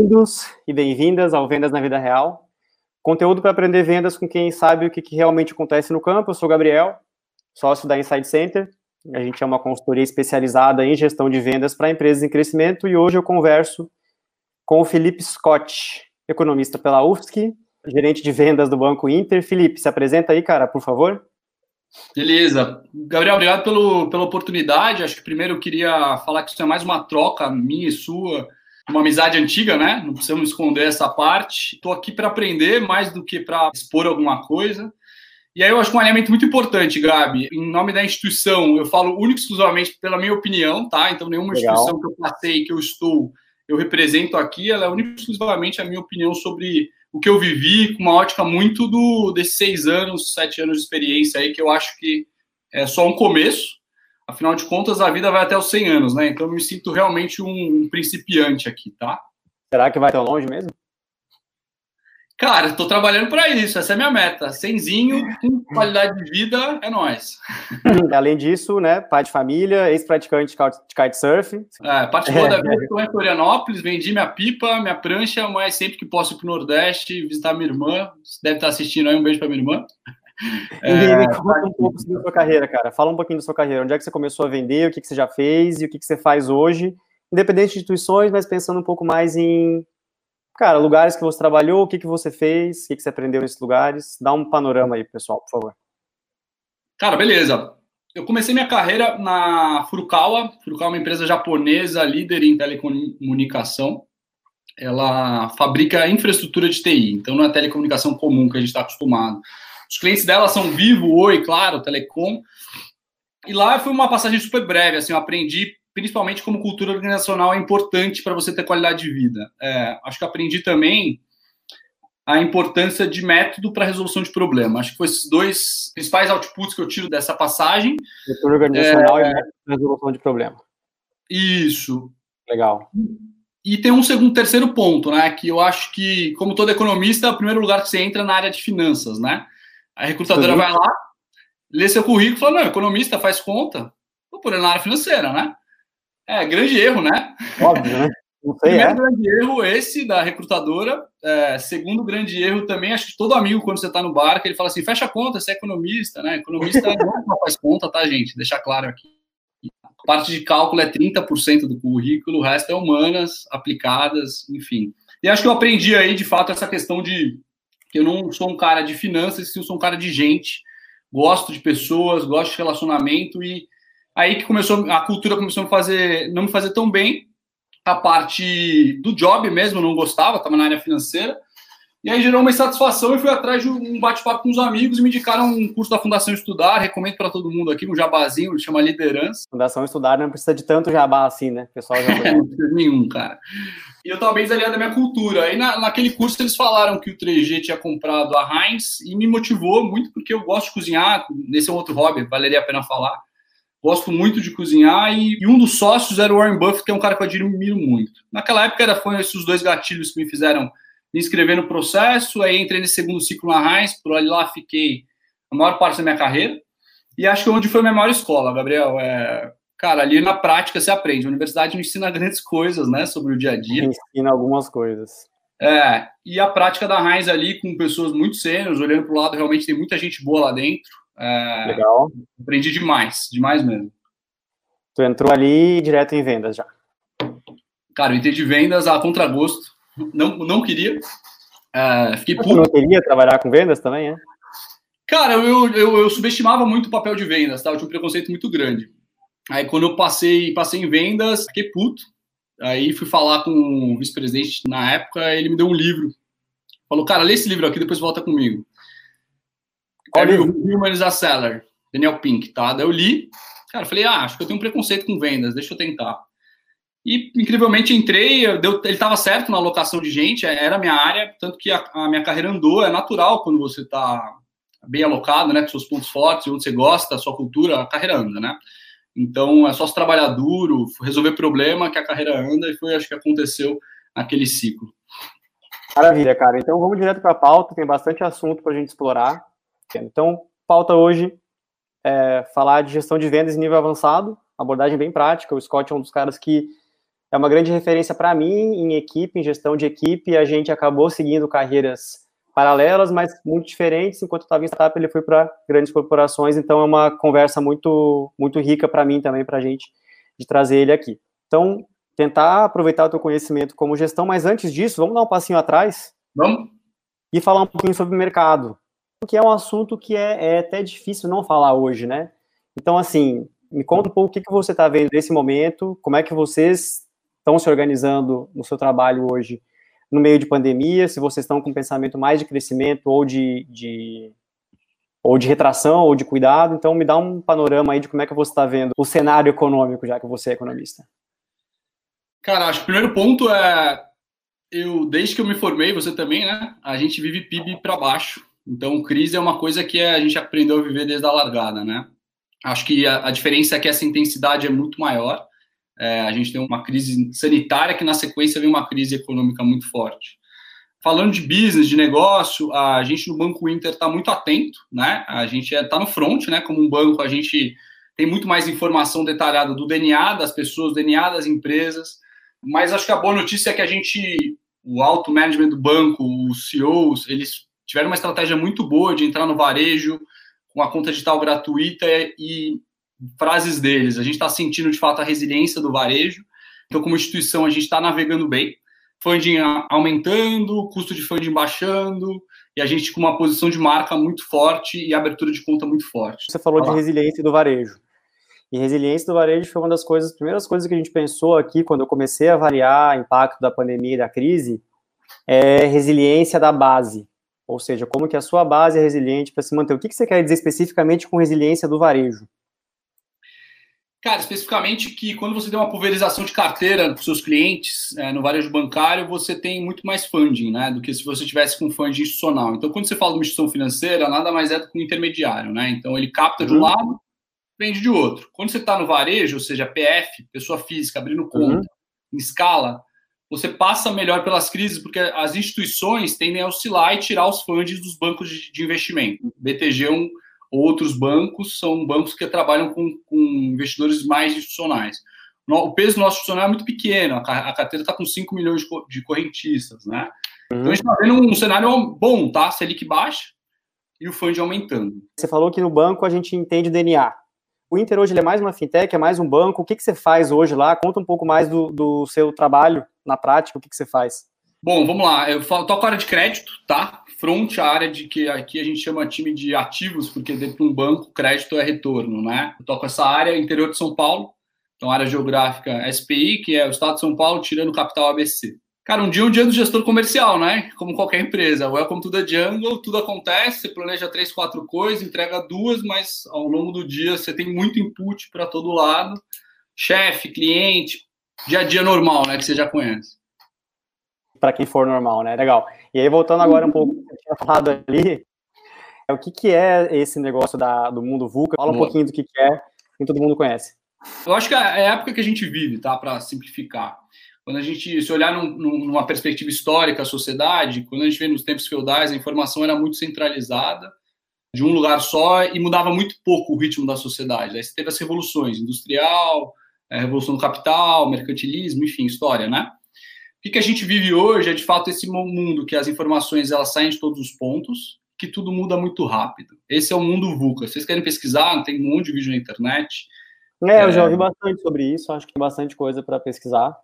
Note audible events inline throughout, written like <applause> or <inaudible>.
Bem-vindos e bem-vindas ao Vendas na Vida Real. Conteúdo para aprender vendas com quem sabe o que, que, realmente acontece no campo. Eu sou o Gabriel, sócio da Inside Center. A gente é uma consultoria especializada em gestão de vendas para empresas em crescimento e hoje eu converso com o Felipe Scott, economista pela UFSC, gerente de vendas do Banco Inter. Felipe, se apresenta aí, cara, por favor. Beleza. Gabriel, obrigado pelo, pela oportunidade. Acho que primeiro eu queria falar que isso é mais uma troca minha e sua uma amizade antiga, né? Não precisamos esconder essa parte. Estou aqui para aprender mais do que para expor alguma coisa. E aí eu acho um alinhamento muito importante, Gabi. Em nome da instituição, eu falo único exclusivamente pela minha opinião, tá? Então nenhuma Legal. instituição que eu passei, que eu estou, eu represento aqui, ela é única exclusivamente a minha opinião sobre o que eu vivi, com uma ótica muito do desses seis anos, sete anos de experiência aí, que eu acho que é só um começo. Afinal de contas, a vida vai até os 100 anos, né? Então eu me sinto realmente um, principiante aqui, tá? Será que vai tão longe mesmo? Cara, estou trabalhando para isso, essa é a minha meta. Cenzinho, com qualidade de vida, é nós. <laughs> Além disso, né, pai de família, ex-praticante de kitesurf. É, parte boa da vida, estou em Florianópolis, vendi minha pipa, minha prancha, mas sempre que posso ir para o Nordeste, visitar minha irmã, deve estar assistindo aí, um beijo para minha irmã. <laughs> É, me conta um pouco sobre a sua carreira, cara. Fala um pouquinho da sua carreira. Onde é que você começou a vender, o que, que você já fez e o que, que você faz hoje, independente de instituições, mas pensando um pouco mais em, cara, lugares que você trabalhou, o que, que você fez, o que, que você aprendeu nesses lugares. Dá um panorama aí, pessoal, por favor. Cara, beleza. Eu comecei minha carreira na Furukawa. Furukawa é uma empresa japonesa líder em telecomunicação. Ela fabrica infraestrutura de TI, então não é telecomunicação comum que a gente está acostumado. Os clientes dela são Vivo, Oi, claro, Telecom. E lá foi uma passagem super breve, assim, eu aprendi principalmente como cultura organizacional é importante para você ter qualidade de vida. É, acho que aprendi também a importância de método para resolução de problema. Acho que foi esses dois principais outputs que eu tiro dessa passagem. Cultura organizacional é, e método para resolução de problema. Isso. Legal. E tem um segundo, terceiro ponto, né? Que eu acho que, como todo economista, é o primeiro lugar que você entra na área de finanças, né? A recrutadora vai lá, lê seu currículo e fala: não, economista faz conta, vou pôr na área financeira, né? É, grande erro, né? Óbvio, né? Não sei, Primeiro é. grande erro esse da recrutadora. É, segundo grande erro também, acho que todo amigo, quando você está no bar, que ele fala assim: fecha a conta, você é economista, né? Economista não faz conta, tá, gente? Deixar claro aqui. A parte de cálculo é 30% do currículo, o resto é humanas, aplicadas, enfim. E acho que eu aprendi aí, de fato, essa questão de eu não sou um cara de finanças, eu sou um cara de gente, gosto de pessoas, gosto de relacionamento e aí que começou a cultura começou a fazer não me fazer tão bem a parte do job mesmo, não gostava, estava na área financeira. E aí gerou uma insatisfação e fui atrás de um bate-papo com os amigos e me indicaram um curso da Fundação Estudar, recomendo para todo mundo aqui, um jabazinho, chama Liderança. Fundação Estudar não precisa de tanto jabá assim, né? pessoal já <laughs> não precisa nenhum, cara. E eu estava bem desalinhado da minha cultura. Aí na, naquele curso eles falaram que o 3G tinha comprado a Heinz e me motivou muito porque eu gosto de cozinhar, nesse é um outro hobby, valeria a pena falar. Gosto muito de cozinhar e, e um dos sócios era o Warren Buffett, que é um cara que eu admiro muito. Naquela época era, foram esses dois gatilhos que me fizeram me inscrever no processo, aí entrei nesse segundo ciclo na Heinz, por ali lá fiquei a maior parte da minha carreira, e acho que onde foi a minha maior escola, Gabriel, é... Cara, ali na prática você aprende. A universidade não ensina <laughs> grandes coisas, né, sobre o dia a dia. Ensina algumas coisas. É, e a prática da Heinz ali com pessoas muito sérias, olhando para o lado, realmente tem muita gente boa lá dentro. É... Legal. Aprendi demais, demais mesmo. Tu entrou ali direto em vendas já. Cara, eu entrei de vendas a contragosto não, não queria. Uh, fiquei puto. não queria trabalhar com vendas também, é? Cara, eu, eu, eu, subestimava muito o papel de vendas, tá? Eu tinha um preconceito muito grande. Aí quando eu passei, passei em vendas, fiquei puto. Aí fui falar com o vice-presidente na época, ele me deu um livro. Falou, cara, lê esse livro aqui, depois volta comigo. Qual é livro? Human is a Seller, Daniel Pink, tá? Daí eu li, cara, falei, ah, acho que eu tenho um preconceito com vendas, deixa eu tentar. E, incrivelmente, entrei, deu, ele estava certo na alocação de gente, é, era a minha área, tanto que a, a minha carreira andou, é natural quando você está bem alocado, né, com seus pontos fortes, onde você gosta, sua cultura, a carreira anda, né? Então, é só se trabalhar duro, resolver problema que a carreira anda, e foi, acho que aconteceu naquele ciclo. Maravilha, cara. Então, vamos direto para a pauta, tem bastante assunto para a gente explorar. Então, pauta hoje é falar de gestão de vendas em nível avançado, abordagem bem prática. O Scott é um dos caras que é uma grande referência para mim em equipe, em gestão de equipe. A gente acabou seguindo carreiras paralelas, mas muito diferentes. Enquanto estava em startup, ele foi para grandes corporações. Então, é uma conversa muito, muito rica para mim também, para a gente, de trazer ele aqui. Então, tentar aproveitar o teu conhecimento como gestão, mas antes disso, vamos dar um passinho atrás? Vamos. E falar um pouquinho sobre o mercado, que é um assunto que é, é até difícil não falar hoje, né? Então, assim, me conta um pouco o que, que você está vendo nesse momento, como é que vocês estão se organizando no seu trabalho hoje no meio de pandemia, se vocês estão com um pensamento mais de crescimento ou de, de ou de retração ou de cuidado. Então, me dá um panorama aí de como é que você está vendo o cenário econômico, já que você é economista. Cara, acho que o primeiro ponto é eu desde que eu me formei, você também, né? A gente vive PIB para baixo. Então, crise é uma coisa que a gente aprendeu a viver desde a largada, né? Acho que a, a diferença é que essa intensidade é muito maior. É, a gente tem uma crise sanitária que na sequência vem uma crise econômica muito forte. Falando de business, de negócio, a gente no Banco Inter está muito atento, né? A gente está é, no front, né? Como um banco, a gente tem muito mais informação detalhada do DNA das pessoas, DNA das empresas. Mas acho que a boa notícia é que a gente, o alto management do banco, os CEOs, eles tiveram uma estratégia muito boa de entrar no varejo com a conta digital gratuita e frases deles. A gente está sentindo de fato a resiliência do varejo. Então, como instituição, a gente está navegando bem. Funding aumentando, custo de funding baixando, e a gente com uma posição de marca muito forte e abertura de conta muito forte. Você falou de resiliência do varejo. E resiliência do varejo foi uma das coisas, primeiras coisas que a gente pensou aqui quando eu comecei a avaliar o impacto da pandemia e da crise, é resiliência da base. Ou seja, como que a sua base é resiliente para se manter. O que, que você quer dizer especificamente com resiliência do varejo? Cara, especificamente que quando você tem uma pulverização de carteira para seus clientes é, no varejo bancário, você tem muito mais funding, né? Do que se você tivesse com funding institucional. Então, quando você fala de uma instituição financeira, nada mais é do que um intermediário, né? Então, ele capta de um uhum. lado, vende de outro. Quando você está no varejo, ou seja, PF, pessoa física, abrindo conta, uhum. em escala, você passa melhor pelas crises, porque as instituições tendem a oscilar e tirar os fundos dos bancos de, investimento. BTG é um, outros bancos são bancos que trabalham com, com investidores mais institucionais. O peso do nosso institucional é muito pequeno, a carteira está com 5 milhões de correntistas, né? Uhum. Então a gente está vendo um cenário bom, tá? Selic baixa e o fundo aumentando. Você falou que no banco a gente entende DNA. O Inter hoje é mais uma fintech, é mais um banco. O que, que você faz hoje lá? Conta um pouco mais do, do seu trabalho na prática, o que, que você faz? Bom, vamos lá. Eu toco a área de crédito, tá? Front a área de que aqui a gente chama time de ativos, porque dentro de um banco, crédito é retorno, né? Eu toco essa área interior de São Paulo, então área geográfica SPI, que é o estado de São Paulo, tirando capital ABC. Cara, um dia é um dia do gestor comercial, né? Como qualquer empresa. Welcome to the jungle, tudo acontece, você planeja três, quatro coisas, entrega duas, mas ao longo do dia você tem muito input para todo lado. Chefe, cliente, dia a dia normal, né? Que você já conhece. Para quem for normal, né? Legal. E aí, voltando agora um pouco que eu tinha falado ali, o que, que é esse negócio da, do mundo VUCA? Fala um pouquinho do que, que é, que todo mundo conhece. Eu acho que é a época que a gente vive, tá? Para simplificar quando a gente se olhar num, numa perspectiva histórica a sociedade, quando a gente vê nos tempos feudais, a informação era muito centralizada de um lugar só e mudava muito pouco o ritmo da sociedade. Aí você teve as revoluções, industrial, a é, revolução do capital, mercantilismo, enfim, história, né? O que, a gente vive hoje é, de fato, esse mundo que as informações elas saem de todos os pontos, que tudo muda muito rápido. Esse é o mundo VUCA. Vocês querem pesquisar? Tem um monte de vídeo na internet. É, eu já é. ouvi bastante sobre isso, acho que tem bastante coisa para pesquisar.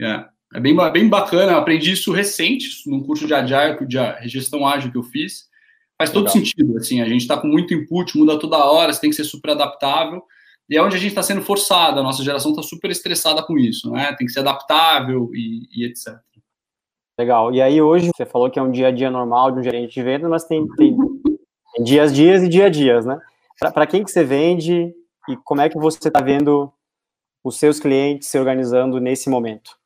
É, é bem, bem bacana, eu aprendi isso recente, num curso de Agile, de gestão ágil que eu fiz. Faz todo Legal. sentido, assim, a gente está com muito input, muda toda hora, você tem que ser super adaptável, e é onde a gente está sendo forçado, a nossa geração está super estressada com isso, né? Tem que ser adaptável e, e, etc. Legal. E aí hoje você falou que é um dia a dia normal de um gerente de venda, mas tem, tem, tem dias dias e dia a dias, né? Para quem que você vende e como é que você está vendo os seus clientes se organizando nesse momento?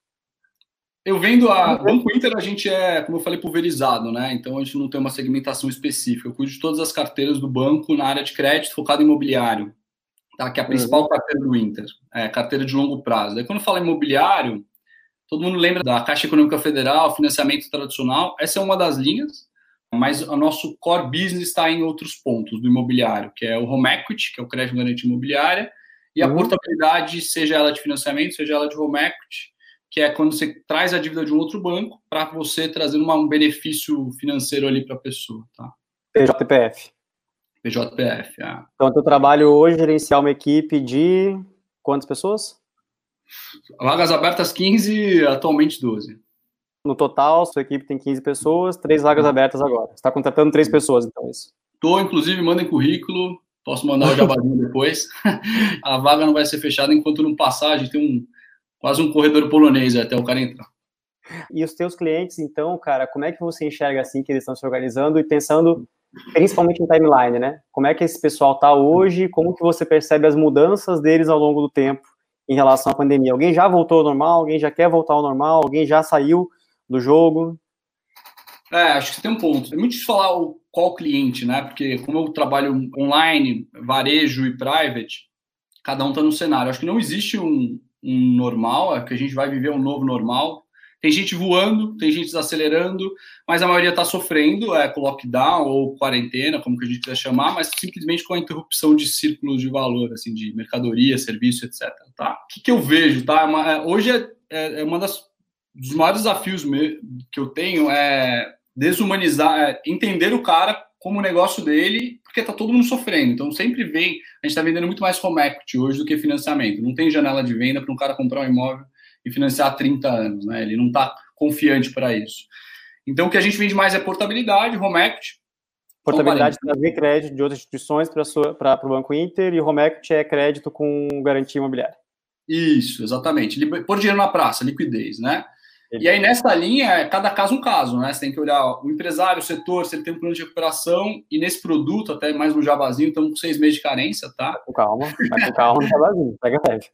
Eu vendo a Banco Inter, a gente é, como eu falei, pulverizado, né? Então a gente não tem uma segmentação específica. Eu cuido de todas as carteiras do banco na área de crédito focado em imobiliário, tá? Que é a principal uhum. carteira do Inter, é carteira de longo prazo. Daí quando fala imobiliário, todo mundo lembra da Caixa Econômica Federal, financiamento tradicional. Essa é uma das linhas, mas o nosso core business está em outros pontos do imobiliário, que é o home equity, que é o crédito garantia imobiliária, e a uhum. portabilidade, seja ela de financiamento, seja ela de home equity, que é quando você traz a dívida de um outro banco para você trazer uma, um benefício financeiro ali para a pessoa, tá? PJPF. PJPF, ah. Então, teu trabalho hoje é gerenciar uma equipe de quantas pessoas? Vagas abertas 15, atualmente 12. No total, sua equipe tem 15 pessoas, três vagas abertas agora. Você está contratando três pessoas, então, isso. Tô, inclusive, mandem currículo, posso mandar o jabazinho <laughs> depois. a vaga não vai ser fechada enquanto não passar, a gente tem um, quase um corredor polonês até o cara entrar. E os teus clientes, então, cara, como é que você enxerga assim que eles estão se organizando e pensando principalmente em timeline, né? Como é que esse pessoal está hoje? Como que você percebe as mudanças deles ao longo do tempo em relação à pandemia? Alguém já voltou ao normal? Alguém já quer voltar ao normal? Alguém já saiu do jogo? É, acho que tem um ponto. É muito difícil falar qual cliente, né? Porque como eu trabalho online, varejo e private, cada um está no cenário. Acho que não existe um, um normal, é que a gente vai viver um novo normal. Tem gente voando, tem gente desacelerando, mas a maioria está sofrendo é, com lockdown ou quarentena, como que a gente quiser chamar, mas simplesmente com a interrupção de círculos de valor, assim, de mercadoria, serviço, etc. Tá? O que, que eu vejo, tá? É, hoje é, é, é uma das dos maiores desafios que eu tenho é desumanizar, é entender o cara como o negócio dele, porque tá todo mundo sofrendo. Então sempre vem, a gente está vendendo muito mais home equity hoje do que financiamento. Não tem janela de venda para um cara comprar um imóvel e financiar há 30 anos, né? Ele não está confiante para isso. Então o que a gente vende mais é portabilidade, home equity. Portabilidade trazer crédito de outras instituições para o Banco Inter e home equity é crédito com garantia imobiliária. Isso, exatamente. Pôr dinheiro na praça, liquidez, né? E aí, nessa linha, é cada caso um caso, né? Você tem que olhar o empresário, o setor, se ele tem um plano de recuperação, e nesse produto, até mais no Jabazinho, estamos com seis meses de carência, tá? Com calma, vai com calma no Jabazinho, pega leve.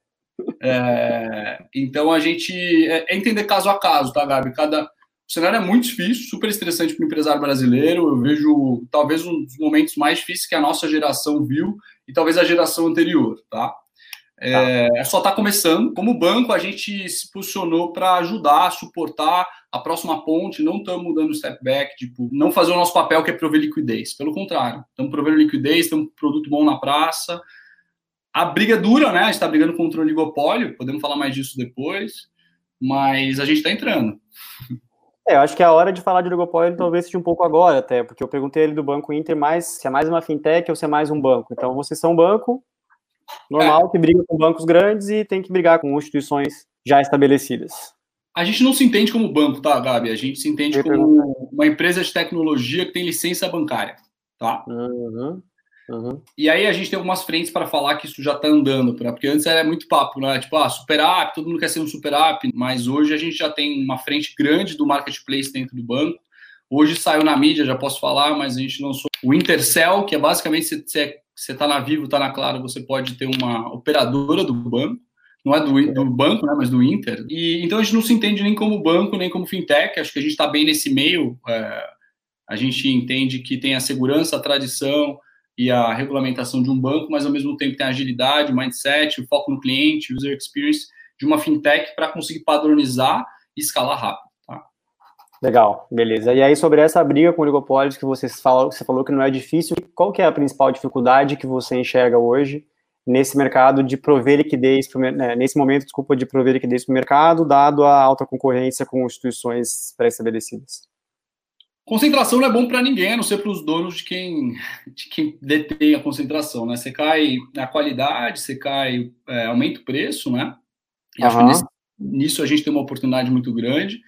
É, então, a gente é, é, entender caso a caso, tá, Gabi? Cada, o cenário é muito difícil, super estressante para o empresário brasileiro. Eu vejo talvez um dos momentos mais difíceis que a nossa geração viu e talvez a geração anterior, tá? É, tá. só está começando. Como banco, a gente se posicionou para ajudar, suportar a próxima ponte. Não estamos mudando o step back, tipo, não fazer o nosso papel que é prover liquidez. Pelo contrário, estamos provendo liquidez, temos um produto bom na praça. A briga é dura, né? A gente está brigando contra o oligopólio, podemos falar mais disso depois, mas a gente está entrando. <laughs> É, eu acho que a hora de falar de oligopólio talvez seja um pouco agora, até, porque eu perguntei ele do Banco Inter mais se é mais uma fintech ou se é mais um banco. Então, vocês são um banco, Normal é. que briga com bancos grandes e tem que brigar com instituições já estabelecidas. A gente não se entende como banco, tá, Gabi? A gente se entende como uma empresa de tecnologia que tem licença bancária, tá? Uhum, uhum. E aí a gente tem algumas frentes para falar que isso já está andando, pra, porque antes era muito papo, né? Tipo, ah, super app, todo mundo quer ser um super app, mas hoje a gente já tem uma frente grande do marketplace dentro do banco. Hoje saiu na mídia, já posso falar, mas a gente lançou o Intercell, que é basicamente você você está na Vivo, está na Claro, você pode ter uma operadora do banco, não é do, do banco, né, mas do Inter. E então a gente não se entende nem como banco, nem como fintech. Acho que a gente está bem nesse meio. É, a gente entende que tem a segurança, a tradição e a regulamentação de um banco, mas ao mesmo tempo tem a agilidade, o mindset, o foco no cliente, user experience de uma fintech para conseguir padronizar e escalar rápido. Legal, beleza. E aí, sobre essa briga com oligopólios que você falou, você falou que não é difícil, qual que é a principal dificuldade que você enxerga hoje nesse mercado de prover liquidez, né, nesse momento, desculpa, de prover liquidez para o mercado, dado a alta concorrência com instituições pré-estabelecidas? Concentração não é bom para ninguém, a não ser para os donos de quem, de quem detém a concentração, né? Você cai a qualidade, você cai, é, aumenta o preço, né? E uhum. acho que nesse, nisso a gente tem uma oportunidade muito grande.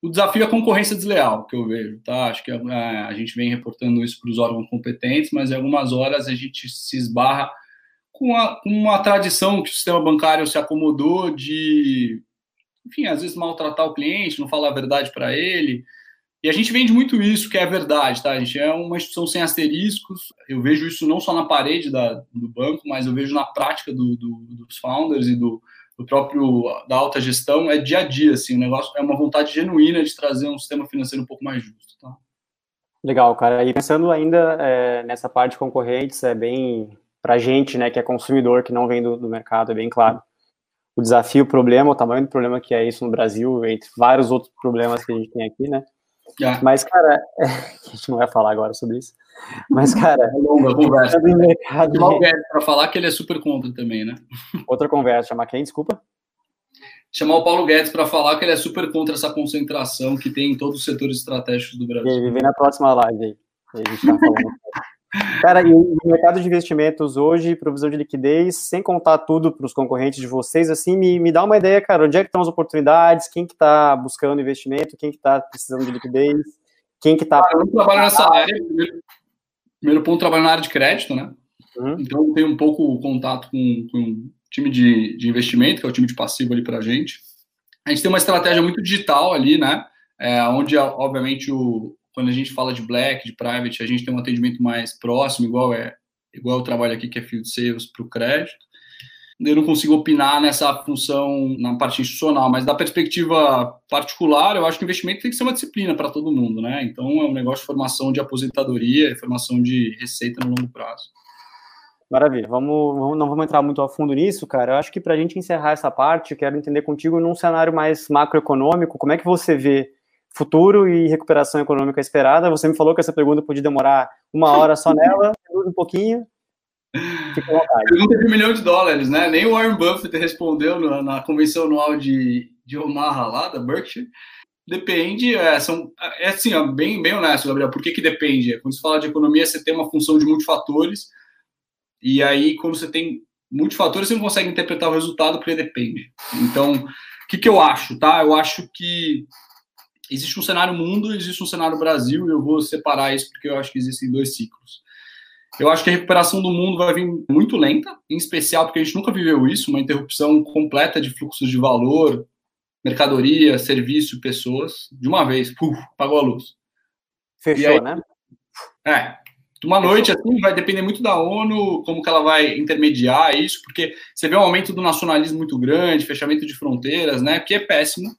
O desafio é a concorrência desleal, que eu vejo, tá? Acho que a, é, a gente vem reportando isso para os órgãos competentes, mas em algumas horas a gente se esbarra com, a, com uma tradição que o sistema bancário se acomodou de, enfim, às vezes maltratar o cliente, não falar a verdade para ele. E a gente vende muito isso, que é verdade, tá? A gente é uma instituição sem asteriscos. Eu vejo isso não só na parede da, do banco, mas eu vejo na prática do, do, dos founders e do, do próprio da alta gestão é dia a dia, assim, o negócio é uma vontade genuína de trazer um sistema financeiro um pouco mais justo, tá? Legal, cara. E pensando ainda é, nessa parte de concorrentes, é bem para gente, né, que é consumidor, que não vem do, do, mercado, é bem claro. O desafio, o problema, o tamanho do problema que é isso no Brasil, entre vários outros problemas que a gente tem aqui, né? Mas, cara, é, <laughs> a gente não vai falar agora sobre isso. Mas, cara, é longa <laughs> conversa. Para falar que ele é super contra também, né? Outra conversa, chama quem? Desculpa. chamar o Paulo Guedes para falar que ele é super contra essa concentração que tem em todos os setores estratégicos do Brasil. Ele vem na próxima live aí. A gente tá falando. <laughs> Cara, e o mercado de investimentos hoje, provisão de liquidez, sem contar tudo para os concorrentes de vocês, assim, me, me dá uma ideia, cara, onde é que estão as oportunidades, quem que está buscando investimento, quem que está precisando de liquidez, quem que está... Ah, eu trabalho nessa área, primeiro, primeiro ponto, trabalho na área de crédito, né? Uhum. Então, eu tenho um pouco contato com, com o time de, de investimento, que é o time de passivo ali para a gente. A gente tem uma estratégia muito digital ali, né? É, onde, obviamente, o, quando a gente fala de black, de private, a gente tem um atendimento mais próximo, igual é igual o trabalho aqui que é field sales para o crédito. Eu não consigo opinar nessa função na parte institucional, mas da perspectiva particular, eu acho que o investimento tem que ser uma disciplina para todo mundo, né? Então é um negócio de formação de aposentadoria, formação de receita no longo prazo. Maravilha. Vamos, vamos, não vamos entrar muito a fundo nisso, cara. Eu acho que para a gente encerrar essa parte, eu quero entender contigo num cenário mais macroeconômico, como é que você vê futuro e recuperação econômica esperada. Você me falou que essa pergunta podia demorar uma hora só nela, <laughs> um pouquinho. Pergunta de um milhão de dólares, né? Nem o Warren Buffett respondeu na, na convenção anual de, de Omaha lá, da Berkshire. Depende, é, são, é assim, ó, bem, bem honesto, Gabriel. Por que, que depende? Quando você fala de economia, você tem uma função de multifatores, e aí, quando você tem multifatores, você não consegue interpretar o resultado porque depende. Então, o que, que eu acho, tá? Eu acho que existe um cenário mundo, existe um cenário Brasil, e eu vou separar isso porque eu acho que existem dois ciclos. Eu acho que a recuperação do mundo vai vir muito lenta, em especial porque a gente nunca viveu isso, uma interrupção completa de fluxos de valor, mercadoria, serviço, pessoas, de uma vez, puf, apagou a luz. Fechou, aí, né? É, uma noite assim vai depender muito da ONU, como que ela vai intermediar isso, porque você vê um aumento do nacionalismo muito grande, fechamento de fronteiras, né, que é péssimo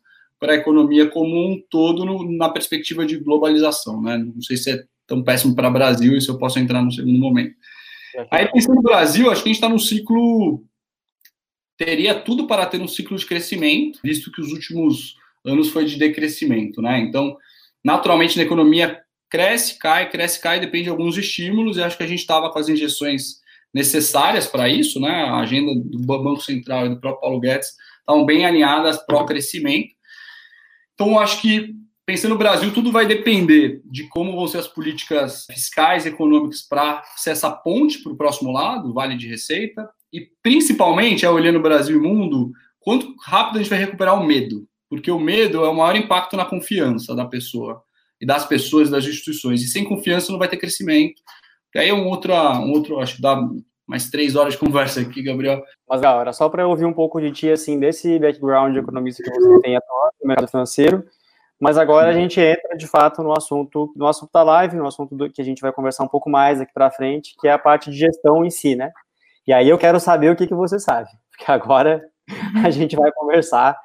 para a economia como um todo no, na perspectiva de globalização, né? Não sei se é tão péssimo para o Brasil, isso eu posso entrar no segundo momento. Aí, pensando no Brasil, acho que a gente está num ciclo. Teria tudo para ter um ciclo de crescimento, visto que os últimos anos foi de decrescimento, né? Então, naturalmente, na economia cresce, cai, cresce, cai, depende de alguns estímulos, e acho que a gente estava com as injeções necessárias para isso, né? A agenda do Banco Central e do próprio Paulo Guedes estavam bem alinhadas para o crescimento. Então, acho que, pensando no Brasil, tudo vai depender de como vão ser as políticas fiscais e econômicas para ser essa ponte para o próximo lado, Vale de Receita, e principalmente, olhando o Brasil e mundo, quanto rápido a gente vai recuperar o medo, porque o medo é o maior impacto na confiança da pessoa, e das pessoas, das instituições, e sem confiança não vai ter crescimento. E aí é um outro, um outro acho que dá mais três horas de conversa aqui, Gabriel. Mas, galera, só para ouvir um pouco de ti, assim, desse background de economista que você tem atuado no mercado financeiro, mas agora a gente entra, de fato, no assunto, no assunto da live, no assunto do, que a gente vai conversar um pouco mais aqui para frente, que é a parte de gestão em si, né? E aí eu quero saber o que, que você sabe, <laughs> porque agora a gente vai conversar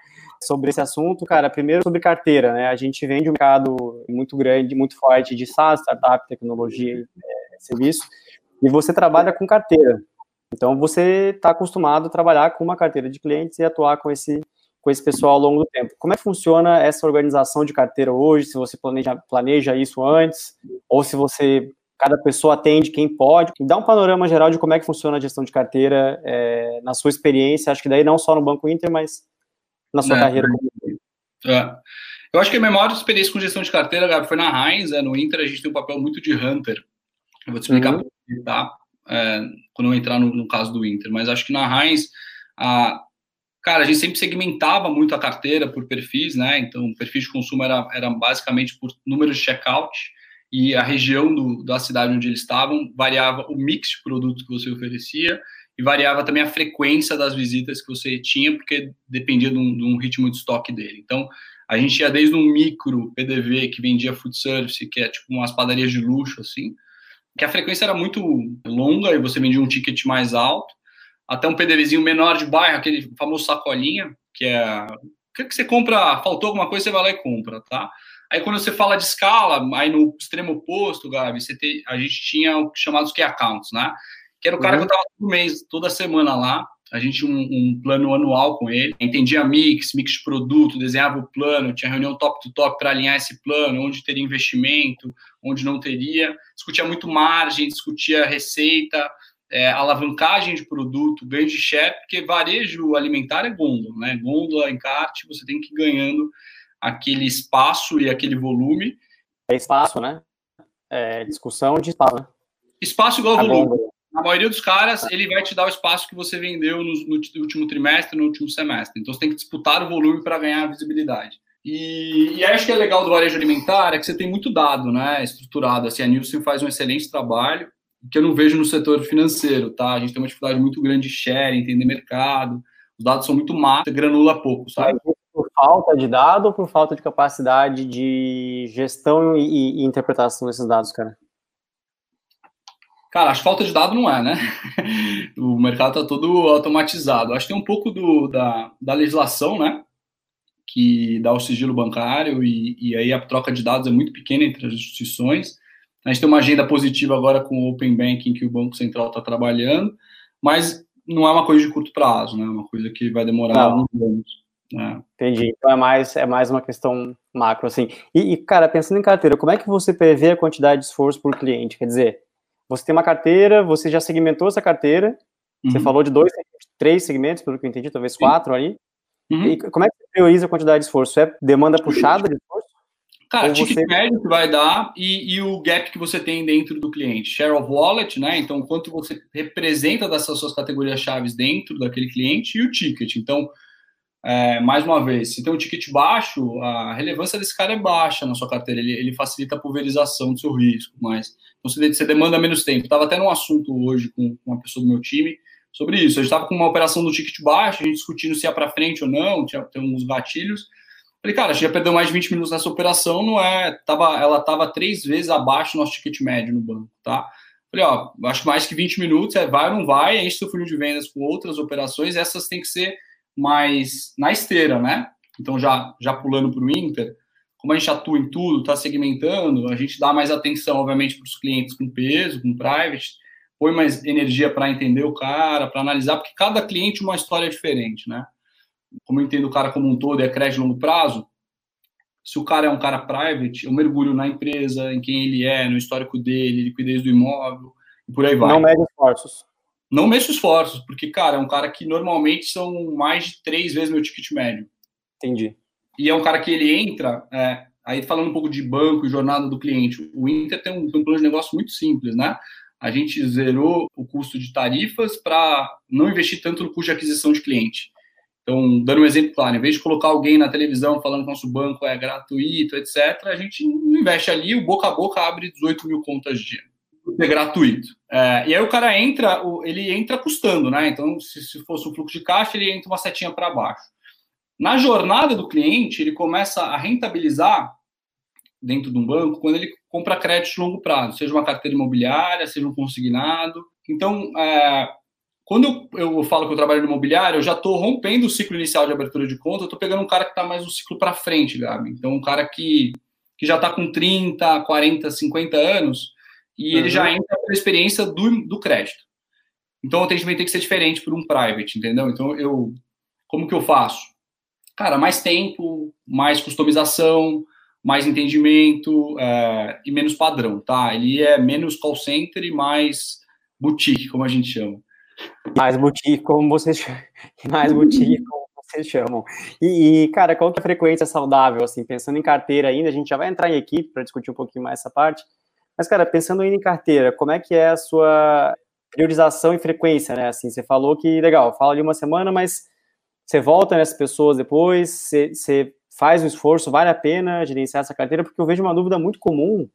sobre esse assunto, cara, primeiro sobre carteira, né? A gente vende um mercado muito grande, muito forte de SaaS, startup, tecnologia, é, serviço, e você trabalha com carteira. Então, você está acostumado a trabalhar com uma carteira de clientes e atuar com esse, com esse pessoal ao longo do tempo. Como é que funciona essa organização de carteira hoje? Se você planeja, planeja isso antes, ou se você cada pessoa atende quem pode. Dá um panorama geral de como é que funciona a gestão de carteira é, na sua experiência, acho que daí não só no Banco Inter, mas na sua é, carreira. É. Eu acho que a minha maior experiência com gestão de carteira, Gabi, foi na Heinz, é, no Inter a gente tem um papel muito de hunter. Eu vou te explicar uhum tá? É, quando eu entrar no, no, caso do Inter, mas acho que na Heinz, a, cara, a gente sempre segmentava muito a carteira por perfis, né? Então, o perfil de consumo era, era basicamente por número de checkout e a região do, da cidade onde eles estavam variava o mix de produtos que você oferecia e variava também a frequência das visitas que você tinha, porque dependia de um, de um ritmo de estoque dele. Então, a gente ia desde um micro PDV que vendia food service, que é tipo umas padarias de luxo, assim, que a frequência era muito longa e você vendia um ticket mais alto, até um PDVzinho menor de bairro, aquele famoso sacolinha, que é que, que você compra, faltou alguma coisa, você vai lá e compra, tá? Aí quando você fala de escala, aí no extremo oposto, Gabi, você tem, a gente tinha o chamados key accounts, né? Que era o cara uhum. que eu tava todo mês, toda semana lá, a gente um, um, plano anual com ele, entendia mix, mix de produto, desenhava o plano, tinha reunião top to top para alinhar esse plano, onde teria investimento, onde não teria, discutia muito margem, discutia receita, é, alavancagem de produto, ganho de share, porque varejo alimentar é gôndola, né? Gôndola, encarte, você tem que ir ganhando aquele espaço e aquele volume. É espaço, né? É discussão de espaço, né? Espaço igual a volume. Gôndola. A maioria dos caras, ele vai te dar o espaço que você vendeu no, no último trimestre, no último semestre. Então, você tem que disputar o volume para ganhar visibilidade. E, e acho que é legal do varejo alimentar é que você tem muito dado, né, estruturado. Assim, a Nielsen faz um excelente trabalho, que eu não vejo no setor financeiro, tá? A gente tem uma dificuldade muito grande de share, entender mercado. Os dados são muito macro, granula pouco, sabe? Por falta de dado ou por falta de capacidade de gestão e, e interpretação desses dados, cara? Cara, acho que falta de dado não é, né? <laughs> o mercado está todo automatizado. Acho que tem um pouco do, da, da legislação, né? Que dá o sigilo bancário e, e aí a troca de dados é muito pequena entre as instituições. A gente tem uma agenda positiva agora com o Open Banking que o Banco Central está trabalhando, mas não é uma coisa de curto prazo, né? É uma coisa que vai demorar alguns anos. Né? Entendi. Então é mais, é mais uma questão macro, assim. E, e, cara, pensando em carteira, como é que você prevê a quantidade de esforço por cliente? Quer dizer, você tem uma carteira, você já segmentou essa carteira, uhum. você falou de dois, três segmentos, pelo que eu entendi, talvez quatro aí. Uhum. E como é que você prioriza a quantidade de esforço? É demanda puxada de esforço? Cara, ticket você... médio que vai dar e, e, o gap que você tem dentro do cliente. Share of wallet, né? Então, quanto você representa dessas suas categorias chaves dentro daquele cliente e o ticket. Então, é, mais uma vez, se tem um ticket baixo, a relevância desse cara é baixa na sua carteira, ele, ele facilita a pulverização do seu risco, mas você, você demanda menos tempo. Estava até num assunto hoje com uma pessoa do meu time sobre isso. A gente estava com uma operação do ticket baixo, a gente discutindo se ia para frente ou não, tinha tem uns gatilhos. Falei, cara, a gente já perdeu mais de 20 minutos nessa operação, não é? Tava, ela estava três vezes abaixo do nosso ticket médio no banco, tá? Falei, ó, acho mais que 20 minutos, é vai ou não vai, enche seu funil de vendas com outras operações, essas tem que ser mais na esteira, né? Então, já, já pulando para o Inter, como a gente atua em tudo, está segmentando, a gente dá mais atenção, obviamente, para os clientes com peso, com private, põe mais energia para entender o cara, para analisar, porque cada cliente uma história diferente, né? Como eu entendo o cara como um todo é crédito longo prazo, se o cara é um cara private, eu mergulho na empresa, em quem ele é, no histórico dele, liquidez do imóvel, e por aí vai. Não mede esforços não mexo esforços, porque, cara, é um cara que normalmente são mais de três vezes meu ticket médio. Entendi. E é um cara que ele entra, é, aí falando um pouco de banco e jornada do cliente, o Inter tem um, tem um plano de negócio muito simples, né? A gente zerou o custo de tarifas para não investir tanto no custo de aquisição de cliente. Então, dando um exemplo claro, em vez de colocar alguém na televisão falando que nosso banco é gratuito, etc., a gente investe ali, o boca a boca abre 18 mil contas dia é gratuito. É, e aí o cara entra, ele entra custando, né? Então, se, se fosse um fluxo de caixa, ele entra uma setinha para baixo. Na jornada do cliente, ele começa a rentabilizar dentro de um banco quando ele compra crédito de longo prazo, seja uma carteira imobiliária, seja um consignado. Então, é, quando eu, eu, falo que eu trabalho no imobiliário, eu já estou rompendo o ciclo inicial de abertura de conta, eu estou pegando um cara que está mais um ciclo para frente, Gabi. Então, um cara que, que já está com 30, 40, 50 anos, e uhum. ele já entra pela experiência do, do crédito. Então o atendimento tem que ser diferente por um private, entendeu? Então eu, como que eu faço? Cara, mais tempo, mais customização, mais entendimento é, e menos padrão, tá? Ele é menos call center e mais boutique, como a gente chama. Mais boutique, como vocês <laughs> mais boutique, <laughs> como vocês chamam. E, e, cara, qual que é a frequência saudável, assim, pensando em carteira ainda, a gente já vai entrar em equipe para discutir um pouquinho mais essa parte, mas, cara, pensando ainda em carteira, como é que é a sua priorização e frequência, né? Assim, você falou que, legal, fala de uma semana, mas você volta nessas pessoas depois, você, você faz um esforço, vale a pena gerenciar essa carteira, porque eu vejo uma dúvida muito comum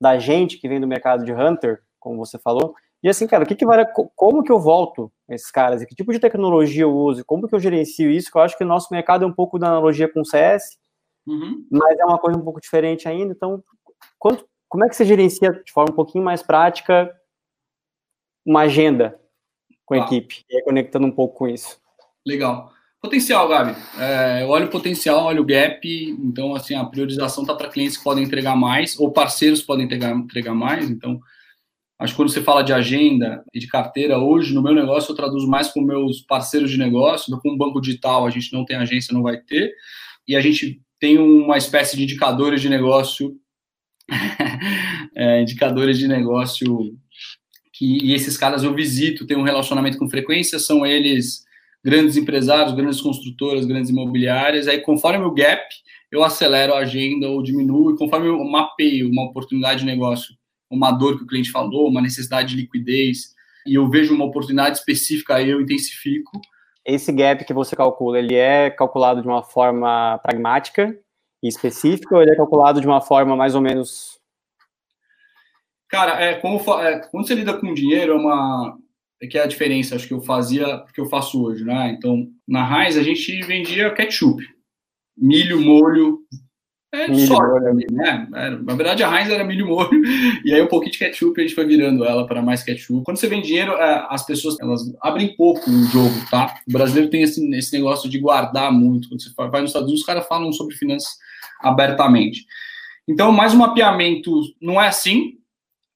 da gente que vem do mercado de Hunter, como você falou, e assim, cara, o que que vale, como que eu volto esses caras, que tipo de tecnologia eu uso, como que eu gerencio isso, que eu acho que o nosso mercado é um pouco da analogia com o CS, uhum. mas é uma coisa um pouco diferente ainda, então, quanto, como é que você gerencia de forma um pouquinho mais prática uma agenda com a ah. equipe? E aí, conectando um pouco com isso. Legal. Potencial, Gabi. É, eu olho o potencial, olho o gap. Então, assim, a priorização está para clientes que podem entregar mais ou parceiros que podem entregar, entregar mais. Então, acho que quando você fala de agenda e de carteira, hoje no meu negócio eu traduzo mais com meus parceiros de negócio. Com o banco digital, a gente não tem agência, não vai ter. E a gente tem uma espécie de indicadores de negócio <laughs> é, indicadores de negócio que, e esses caras eu visito, tenho um relacionamento com frequência, são eles grandes empresários, grandes construtoras, grandes imobiliárias. Aí, conforme o gap, eu acelero a agenda ou diminuo, e conforme eu mapeio uma oportunidade de negócio, uma dor que o cliente falou, uma necessidade de liquidez, e eu vejo uma oportunidade específica, aí eu intensifico. Esse gap que você calcula, ele é calculado de uma forma pragmática e específica, ou ele é calculado de uma forma mais ou menos Cara, é, como, é, quando você lida com dinheiro, é uma. É que é a diferença, acho que eu fazia, que eu faço hoje, né? Então, na Heinz, a gente vendia ketchup, milho, molho, é milho, só, molho. né? Era, na verdade, a Heinz era milho, molho, <laughs> e aí um pouquinho de ketchup, a gente foi virando ela para mais ketchup. Quando você vende dinheiro, é, as pessoas, elas abrem pouco o jogo, tá? O brasileiro tem esse, esse negócio de guardar muito. Quando você vai nos Estados Unidos, os caras falam sobre finanças abertamente. Então, mais um mapeamento não é assim,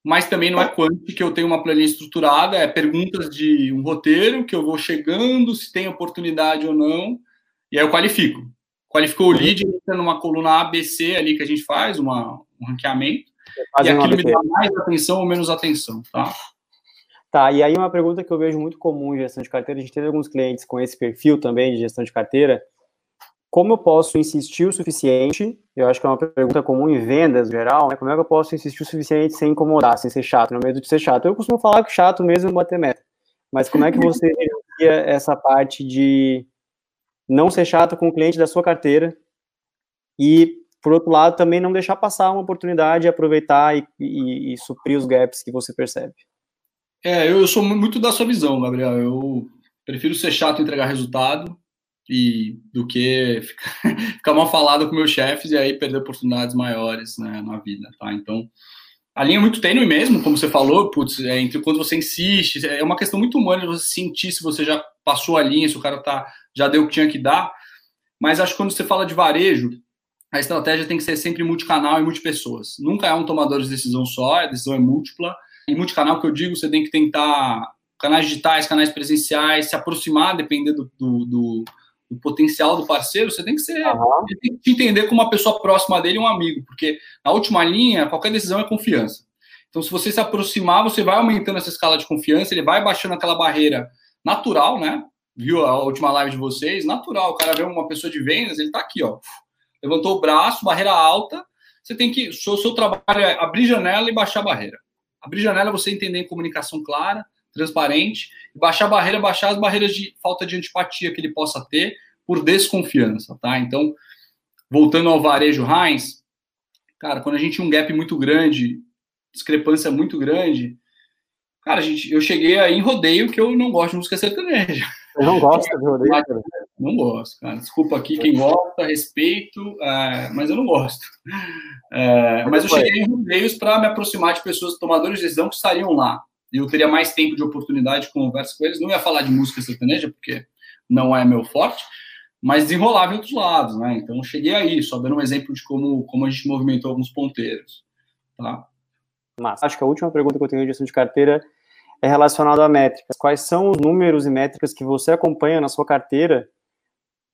mas também não é quanto que eu tenho uma planilha estruturada, é perguntas de um roteiro que eu vou chegando, se tem oportunidade ou não, e aí eu qualifico. Qualificou o lead, entra numa coluna ABC ali que a gente faz, uma, um ranqueamento, e aquilo me dá mais atenção ou menos atenção, tá? Tá, e aí uma pergunta que eu vejo muito comum em gestão de carteira, a gente tem alguns clientes com esse perfil também de gestão de carteira, como eu posso insistir o suficiente? Eu acho que é uma pergunta comum em vendas em geral, né? Como é que eu posso insistir o suficiente sem incomodar, sem ser chato, no medo de ser chato? Eu costumo falar que chato mesmo é bater meta. Mas como é que você <laughs> gerencia essa parte de não ser chato com o cliente da sua carteira e, por outro lado, também não deixar passar uma oportunidade, aproveitar e, e, e suprir os gaps que você percebe? É, eu, eu sou muito da sua visão, Gabriel. Eu prefiro ser chato e entregar resultado e do que ficar, <laughs> ficar mal falado com meus chefes e aí perder oportunidades maiores né, na vida, tá? Então, a linha é muito tênue mesmo, como você falou, putz, é, entre quando você insiste, é uma questão muito humana de você sentir se você já passou a linha, se o cara tá, já deu o que tinha que dar, mas acho que quando você fala de varejo, a estratégia tem que ser sempre multicanal e multipessoas. Nunca é um tomador de decisão só, a decisão é múltipla. E multicanal, que eu digo, você tem que tentar canais digitais, canais presenciais, se aproximar, dependendo do, do, o potencial do parceiro, você tem que ser uhum. tem que entender como uma pessoa próxima dele, um amigo, porque na última linha, qualquer decisão é confiança. Então, se você se aproximar, você vai aumentando essa escala de confiança, ele vai baixando aquela barreira natural, né? Viu a última live de vocês? Natural. O cara vê uma pessoa de vendas, ele tá aqui, ó. Levantou o braço, barreira alta. Você tem que. O seu, seu trabalho é abrir janela e baixar a barreira. Abrir janela é você entender em comunicação clara, transparente, baixar a barreira, baixar as barreiras de falta de antipatia que ele possa ter por desconfiança, tá? Então, voltando ao varejo Heinz, cara, quando a gente tinha um gap muito grande, discrepância muito grande, cara, a gente, eu cheguei aí em rodeio que eu não gosto de música sertaneja. Eu não gosto de rodeio, cara. Não gosto, cara. Desculpa aqui quem gosta, respeito, é, mas eu não gosto. É, mas eu cheguei em rodeios para me aproximar de pessoas, tomadores de decisão que estariam lá eu teria mais tempo de oportunidade de conversa com eles. Não ia falar de música sertaneja, porque não é meu forte, mas desenrolava em outros lados, né? Então, cheguei aí, só dando um exemplo de como, como a gente movimentou alguns ponteiros, tá? Mas acho que a última pergunta que eu tenho de gestão de carteira é relacionada a métricas. Quais são os números e métricas que você acompanha na sua carteira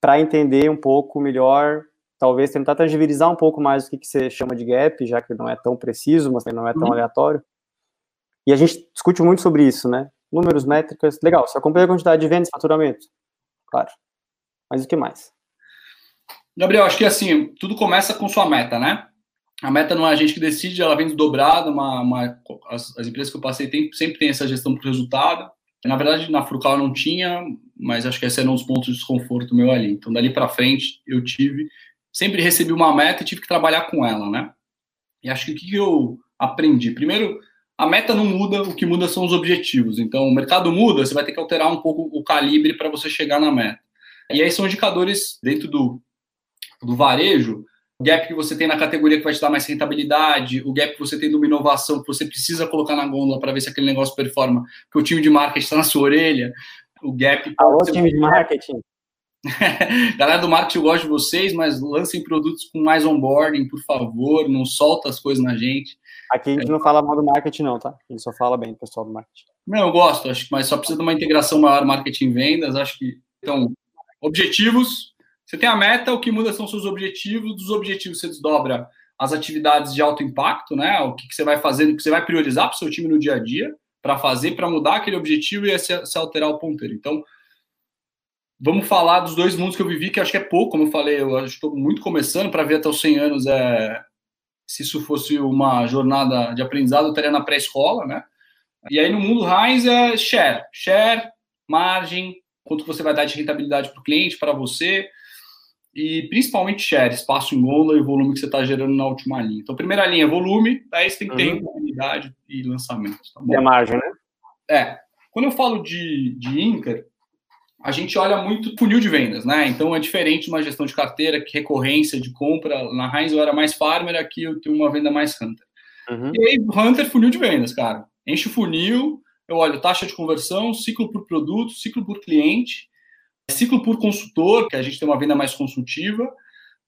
para entender um pouco melhor, talvez tentar tangibilizar um pouco mais o que, que você chama de gap, já que não é tão preciso, mas não é tão uhum. aleatório? E a gente discute muito sobre isso, né? Números, métricas, legal. Você acompanha a quantidade de vendas, faturamento? Claro. Mas o que mais? Gabriel, acho que assim, tudo começa com sua meta, né? A meta não é a gente que decide, ela vem dobrada. Uma, uma as, as, empresas que eu passei tem, sempre tem essa gestão por resultado. Na verdade, na Frucal não tinha, mas acho que esse era um dos pontos de desconforto meu ali. Então, dali para frente, eu tive, sempre recebi uma meta e tive que trabalhar com ela, né? E acho que o que eu aprendi? Primeiro, a meta não muda, o que muda são os objetivos. Então, o mercado muda, você vai ter que alterar um pouco o calibre para você chegar na meta. E aí são indicadores dentro do, do varejo, o gap que você tem na categoria que vai te dar mais rentabilidade, o gap que você tem de uma inovação que você precisa colocar na gôndola para ver se aquele negócio performa, que o time de marketing está na sua orelha, o gap... Alô, time de marketing! <laughs> Galera do marketing, eu gosto de vocês, mas lancem produtos com mais onboarding, por favor, não solta as coisas na gente. Aqui a gente é. não fala mal do marketing, não, tá? A gente só fala bem do pessoal do marketing. Não, eu gosto, acho, mas só precisa de uma integração maior marketing e vendas. Acho que. Então, objetivos. Você tem a meta, o que muda são seus objetivos. Dos objetivos você desdobra as atividades de alto impacto, né? O que, que você vai fazendo, o que você vai priorizar para o seu time no dia a dia, para fazer para mudar aquele objetivo e se, se, alterar o ponteiro. Então, vamos falar dos dois mundos que eu vivi, que acho que é pouco, como eu falei, eu estou muito começando para ver até os 100 anos. É, se isso fosse uma jornada de aprendizado, eu estaria na pré-escola, né? E aí no mundo Heinz é share, share, margem, quanto você vai dar de rentabilidade para o cliente, para você, e principalmente share, espaço em gôndola e volume que você está gerando na última linha. Então, primeira linha é volume, daí você tem que ter uhum. e lançamento. Tá e a margem, né? É. Quando eu falo de, de Inter, a gente olha muito funil de vendas, né? Então é diferente de uma gestão de carteira, que recorrência de compra. Na Heinz eu era mais farmer, aqui eu tenho uma venda mais hunter. Uhum. E aí, Hunter, funil de vendas, cara. Enche o funil, eu olho taxa de conversão, ciclo por produto, ciclo por cliente ciclo por consultor, que a gente tem uma venda mais consultiva,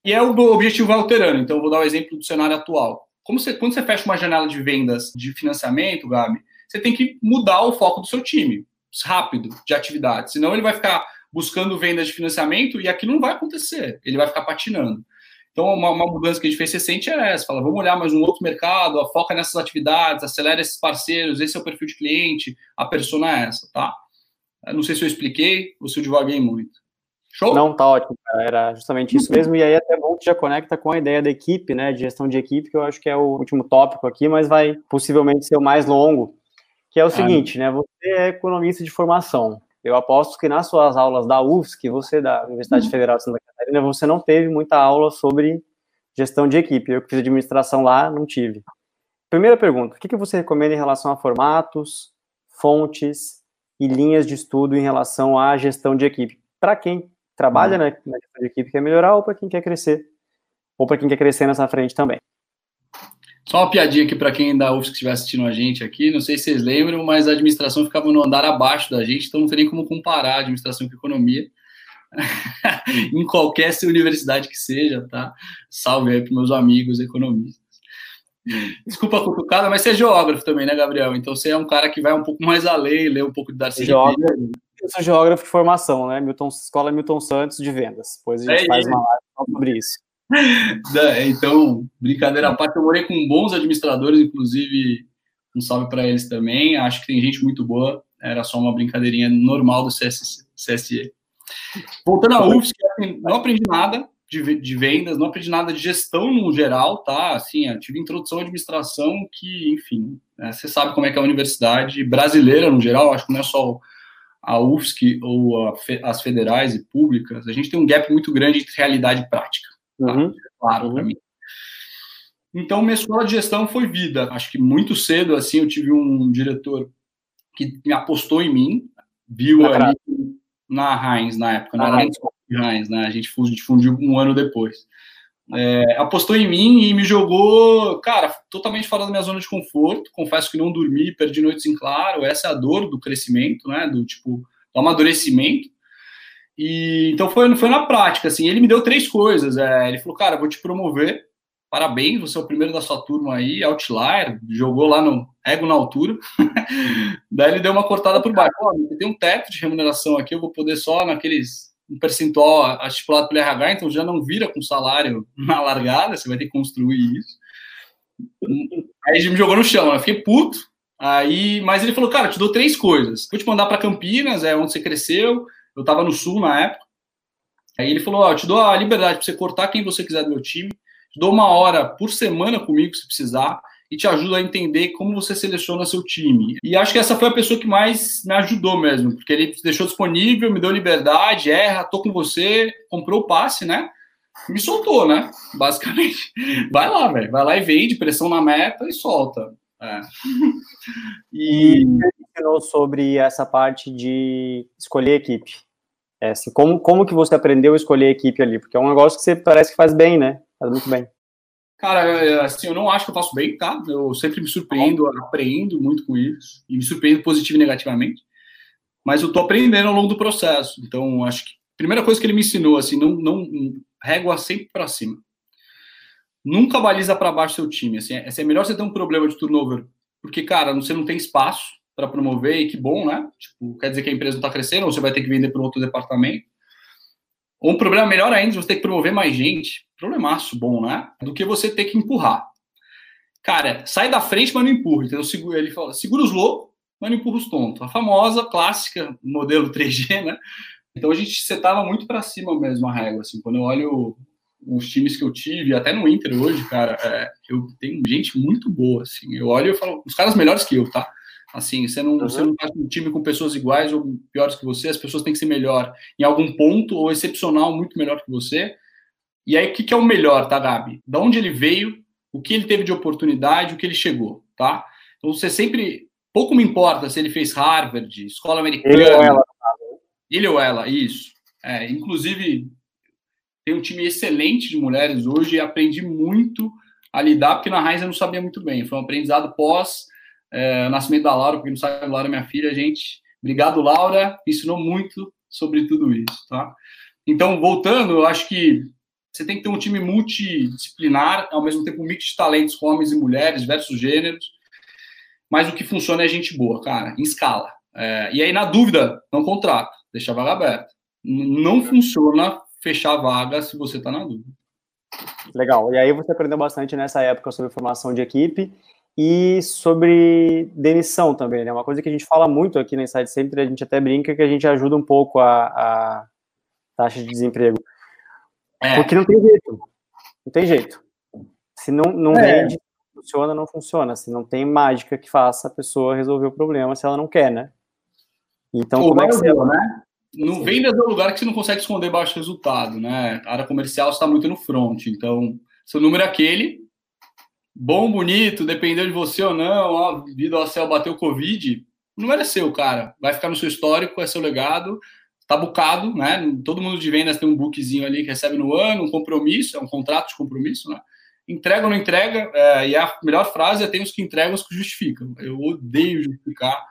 e é o objetivo vai alterando. Então, eu vou dar o um exemplo do cenário atual. Como você, quando você fecha uma janela de vendas de financiamento, Gabi, você tem que mudar o foco do seu time rápido de atividade, senão ele vai ficar buscando vendas de financiamento e aquilo não vai acontecer, ele vai ficar patinando. Então, uma, uma, mudança que a gente fez recente é essa: fala, vamos olhar mais um outro mercado, foca nessas atividades, acelera esses parceiros, esse é o perfil de cliente, a persona é essa, tá? Eu não sei se eu expliquei ou se eu divaguei muito. Show? Não, tá ótimo, cara. Era justamente isso mesmo. E aí até bom que já conecta com a ideia da equipe, né? De gestão de equipe, que eu acho que é o último tópico aqui, mas vai possivelmente ser o mais longo. Que é o ah, seguinte, né? Você é economista de formação. Eu aposto que nas suas aulas da UFSC, você da Universidade uhum. Federal de Santa Catarina, você não teve muita aula sobre gestão de equipe. Eu que fiz administração lá, não tive. Primeira pergunta: o que você recomenda em relação a formatos, fontes, e linhas de estudo em relação à gestão de equipe. Para quem trabalha uhum. na gestão de equipe quer melhorar, ou para quem quer crescer, ou para quem quer crescer nessa frente também. Só uma piadinha aqui para quem da UFSC estiver assistindo a gente aqui, não sei se vocês lembram, mas a administração ficava no andar abaixo da gente, então não tem nem como comparar a administração com a economia. <laughs> em qualquer universidade que seja, tá? Salve aí para meus amigos economistas. Desculpa a cutucada, mas você é geógrafo também, né, Gabriel? Então você é um cara que vai um pouco mais além, lê um pouco de Darcy geógrafo, Eu sou geógrafo de formação, né? Milton, Escola Milton Santos de vendas. Depois a gente é faz uma live sobre isso. Então, brincadeira à parte, eu morei com bons administradores, inclusive um salve para eles também. Acho que tem gente muito boa. Era só uma brincadeirinha normal do CS, CSE. Voltando à UFSC, assim, não aprendi nada, de, de, vendas, não aprendi nada de gestão no geral, tá? Assim, tive introdução à administração que, enfim, né, você sabe como é que é a universidade brasileira no geral, acho que não é só a UFSC ou a, as federais e públicas, a gente tem um gap muito grande entre realidade e prática. Tá? Uhum. Claro uhum. para mim. Então, minha escola de gestão foi vida. Acho que muito cedo, assim, eu tive um diretor que me apostou em mim, viu na ali na Heinz, na época, na, na Heinz reais, né? A gente difundiu um ano depois. É, apostou em mim e me jogou, cara, totalmente fora da minha zona de conforto. Confesso que não dormi, perdi noites em claro. Essa é a dor do crescimento, né? Do tipo, do amadurecimento. E então foi, foi na prática, assim. Ele me deu três coisas. É, ele falou, cara, vou te promover. Parabéns, você é o primeiro da sua turma aí, outlier, jogou lá no ego na altura. <laughs> Daí ele deu uma cortada por baixo. Tem um teto de remuneração aqui, eu vou poder só naqueles um percentual estipulado pelo RH, então já não vira com salário <laughs> na largada, você vai ter que construir isso. Aí ele me jogou no chão, eu fiquei puto. Aí, mas ele falou, cara, te dou três coisas. Vou te mandar para Campinas, é onde você cresceu. Eu estava no sul na época. Aí ele falou, ó, eu te dou a liberdade para você cortar quem você quiser do meu time. Te dou uma hora por semana comigo se precisar e te ajuda a entender como você seleciona seu time. E acho que essa foi a pessoa que mais me ajudou mesmo, porque ele deixou disponível, me deu liberdade, erra, tô com você, comprou o passe, né? Me soltou, né? Basicamente. <laughs> Vai lá, velho. Vai lá e vende, pressão na meta e solta. É. <laughs> E ensinou sobre essa parte de escolher equipe. É, assim, como, como que você aprendeu a escolher equipe ali? Porque é um negócio que você parece que faz bem, né? Faz muito bem. Cara, assim, eu não acho que eu faço bem, tá? Eu sempre me surpreendo, aprendo muito com isso, e me surpreendo positivo e negativamente. Mas eu tô aprendendo ao longo do processo. Então, acho que a primeira coisa que ele me ensinou, assim, não, não régua sempre para cima. Nunca baliza para baixo seu time. Assim, é, é melhor você ter um problema de turnover, porque, cara, você não tem espaço para promover, e que bom, né? Tipo, quer dizer que a empresa não está crescendo, ou você vai ter que vender para outro departamento. Ou um problema melhor ainda, você ter que promover mais gente problemaço bom, né? Do que você ter que empurrar. Cara, sai da frente, mas não empurra. Então, ele fala, segura os loucos, mas não empurra os tontos. A famosa, clássica, modelo 3G, né? Então a gente setava muito para cima mesmo a régua. Assim, quando eu olho os times que eu tive, até no Inter hoje, cara, é, eu tenho gente muito boa. Assim, eu olho e falo, os caras melhores que eu, tá? Assim, você não, uhum. você não faz um time com pessoas iguais ou piores que você, as pessoas têm que ser melhor em algum ponto ou excepcional, muito melhor que você. E aí, o que, que é o melhor, tá, Gabi? Da onde ele veio, o que ele teve de oportunidade, o que ele chegou, tá? Então, você sempre. Pouco me importa se ele fez Harvard, escola americana. Ele ou ela. Ele ou ela, isso. É, inclusive, tem um time excelente de mulheres hoje e aprendi muito a lidar, porque na Raiz eu não sabia muito bem. Foi um aprendizado pós é, nascimento da Laura, porque não sabe, Laura é minha filha, gente. Obrigado, Laura, ensinou muito sobre tudo isso, tá? Então, voltando, eu acho que você tem que ter um time multidisciplinar, ao mesmo tempo um mix de talentos com homens e mulheres, diversos gêneros, mas o que funciona é gente boa, cara, em escala. É, e aí, na dúvida, não contrata, deixa a vaga aberta. Não funciona fechar a vaga se você está na dúvida. Legal. E aí você aprendeu bastante nessa época sobre formação de equipe e sobre demissão também, né? Uma coisa que a gente fala muito aqui no Inside Center, a gente até brinca que a gente ajuda um pouco a, a taxa de desemprego. É. Porque não tem jeito. Não tem jeito. Se não, não é. rende, funciona, não funciona. Se não tem mágica que faça a pessoa resolver o problema se ela não quer, né? Então, como é que você... Né? No vendas é o lugar que você não consegue esconder baixo resultado, né? A área comercial está muito no front. Então, seu número é aquele, bom, bonito, dependeu de você ou não, ó, vida ao céu bateu Covid, não era seu, cara. Vai ficar no seu histórico, é seu legado, tá bucado, né? Todo mundo de vendas tem um bookzinho ali que recebe no ano, um compromisso, é um contrato de compromisso, né? Entrega ou não entrega, é, e a melhor frase é tem os que entregam os que justificam. Eu odeio justificar.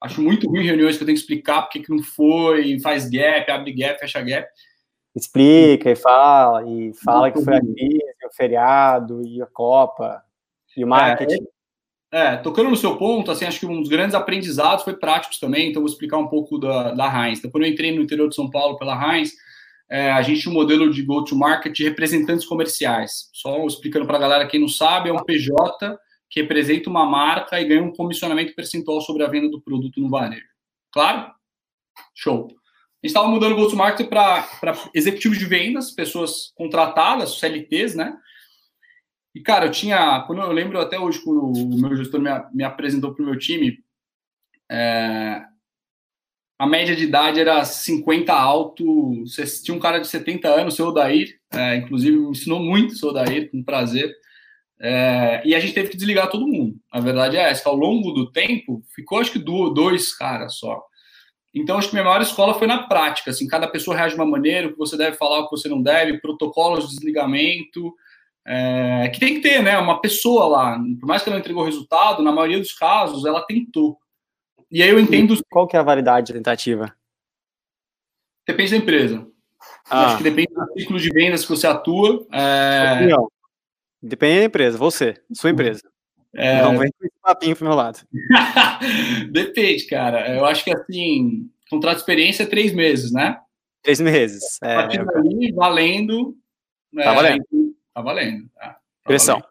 Acho muito ruim reuniões que eu tenho que explicar porque que não foi, faz gap, abre gap, fecha gap. Explica e fala, e fala muito que foi a crise, o feriado e a Copa. E o marketing. É, é, tocando no seu ponto, assim, acho que um dos grandes aprendizados foi práticos também, então vou explicar um pouco da, da Heinz. Então, quando eu entrei no interior de São Paulo pela Heinz, é, a gente tinha um modelo de go-to-market de representantes comerciais. Só explicando para a galera, quem não sabe, é um PJ que representa uma marca e ganha um comissionamento percentual sobre a venda do produto no varejo. Claro? Show. A gente estava mudando o go-to-market para executivos de vendas, pessoas contratadas, CLTs, né? E, cara, eu tinha. Quando eu lembro até hoje, quando o meu gestor me, me apresentou para o meu time, é, a média de idade era 50 alto. Tinha um cara de 70 anos, seu Odair, é, inclusive me ensinou muito seu Odair, com prazer. É, e a gente teve que desligar todo mundo. A verdade é essa, ao longo do tempo, ficou acho que dois caras só. Então, acho que minha maior escola foi na prática. Assim, cada pessoa reage de uma maneira, o que você deve falar, o que você não deve, protocolos de desligamento é, que tem que ter, né? Uma pessoa lá, por mais que ela não entregou resultado, na maioria dos casos ela tentou. E aí eu entendo. E qual que é a validade da tentativa? Depende da empresa. Ah. Acho que depende do ciclo de vendas que você atua. É... Não. Depende da empresa, você, sua empresa. É... Não vem com esse papinho pro meu lado. <laughs> depende, cara. Eu acho que assim, contrato de experiência é três meses, né? Três meses. É, ali, valendo. Tá valendo. É, Tá valendo. Tá, tá Pressão.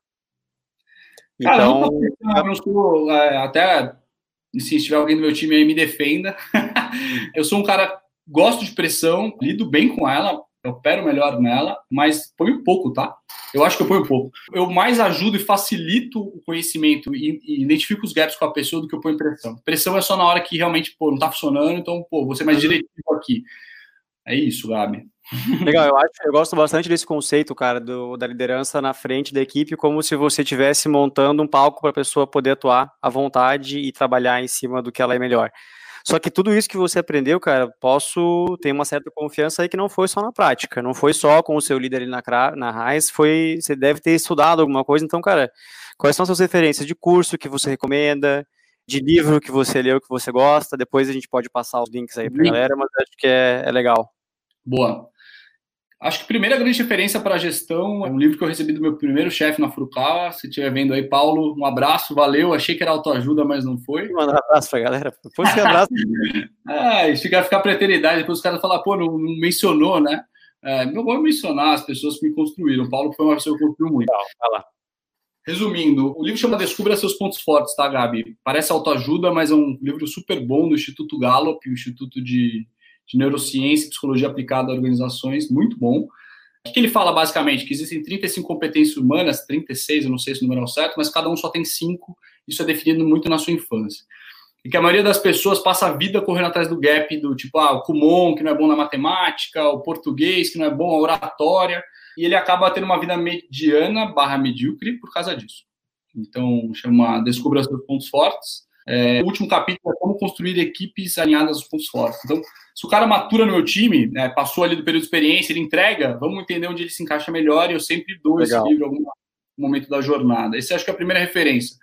Cara, então, eu não sou, é, até se tiver alguém do meu time aí, me defenda. <laughs> eu sou um cara, gosto de pressão, lido bem com ela, eu opero melhor nela, mas ponho pouco, tá? Eu acho que eu ponho pouco. Eu mais ajudo e facilito o conhecimento e, e identifico os gaps com a pessoa do que eu ponho pressão. Pressão é só na hora que realmente, pô, não tá funcionando, então, pô, vou ser mais uhum. diretivo aqui. É isso, Gabi. Legal, eu acho, eu gosto bastante desse conceito, cara, do, da liderança na frente da equipe, como se você estivesse montando um palco para a pessoa poder atuar à vontade e trabalhar em cima do que ela é melhor. Só que tudo isso que você aprendeu, cara, posso ter uma certa confiança aí que não foi só na prática, não foi só com o seu líder ali na, na RAIS, foi, você deve ter estudado alguma coisa, então, cara, quais são as suas referências de curso que você recomenda, de livro que você leu, que você gosta, depois a gente pode passar os links aí pra galera, mas acho que é, é legal. Boa. Acho que a primeira grande referência para a gestão é um livro que eu recebi do meu primeiro chefe na Furukawa. Se estiver vendo aí, Paulo, um abraço, valeu. Achei que era autoajuda, mas não foi. Manda um abraço para a galera. Depois <laughs> que abraço. ah, fica, ficar para a eternidade. Depois os caras falam, pô, não, não mencionou, né? É, não vou mencionar as pessoas que me construíram. O Paulo foi uma pessoa que construiu muito. Não, vai lá. Resumindo, o livro chama Descubra Seus Pontos Fortes, tá, Gabi? Parece autoajuda, mas é um livro super bom do Instituto Gallup, o Instituto de, de Neurociência e Psicologia Aplicada a Organizações, muito bom. O que ele fala, basicamente? Que existem 35 competências humanas, 36, eu não sei se o número é certo, mas cada um só tem cinco. Isso é definido muito na sua infância. E que a maioria das pessoas passa a vida correndo atrás do gap, do tipo, ah, o Kumon, que não é bom na matemática, o português, que não é bom a oratória e ele acaba tendo uma vida mediana barra medíocre por causa disso. Então, chama Descubra seus pontos fortes. É, o último capítulo é como construir equipes alinhadas aos pontos fortes. Então, se o cara matura no meu time, né, passou ali do período de experiência, ele entrega, vamos entender onde ele se encaixa melhor e eu sempre dou Legal. esse livro em algum momento da jornada. Esse acho que é a primeira referência.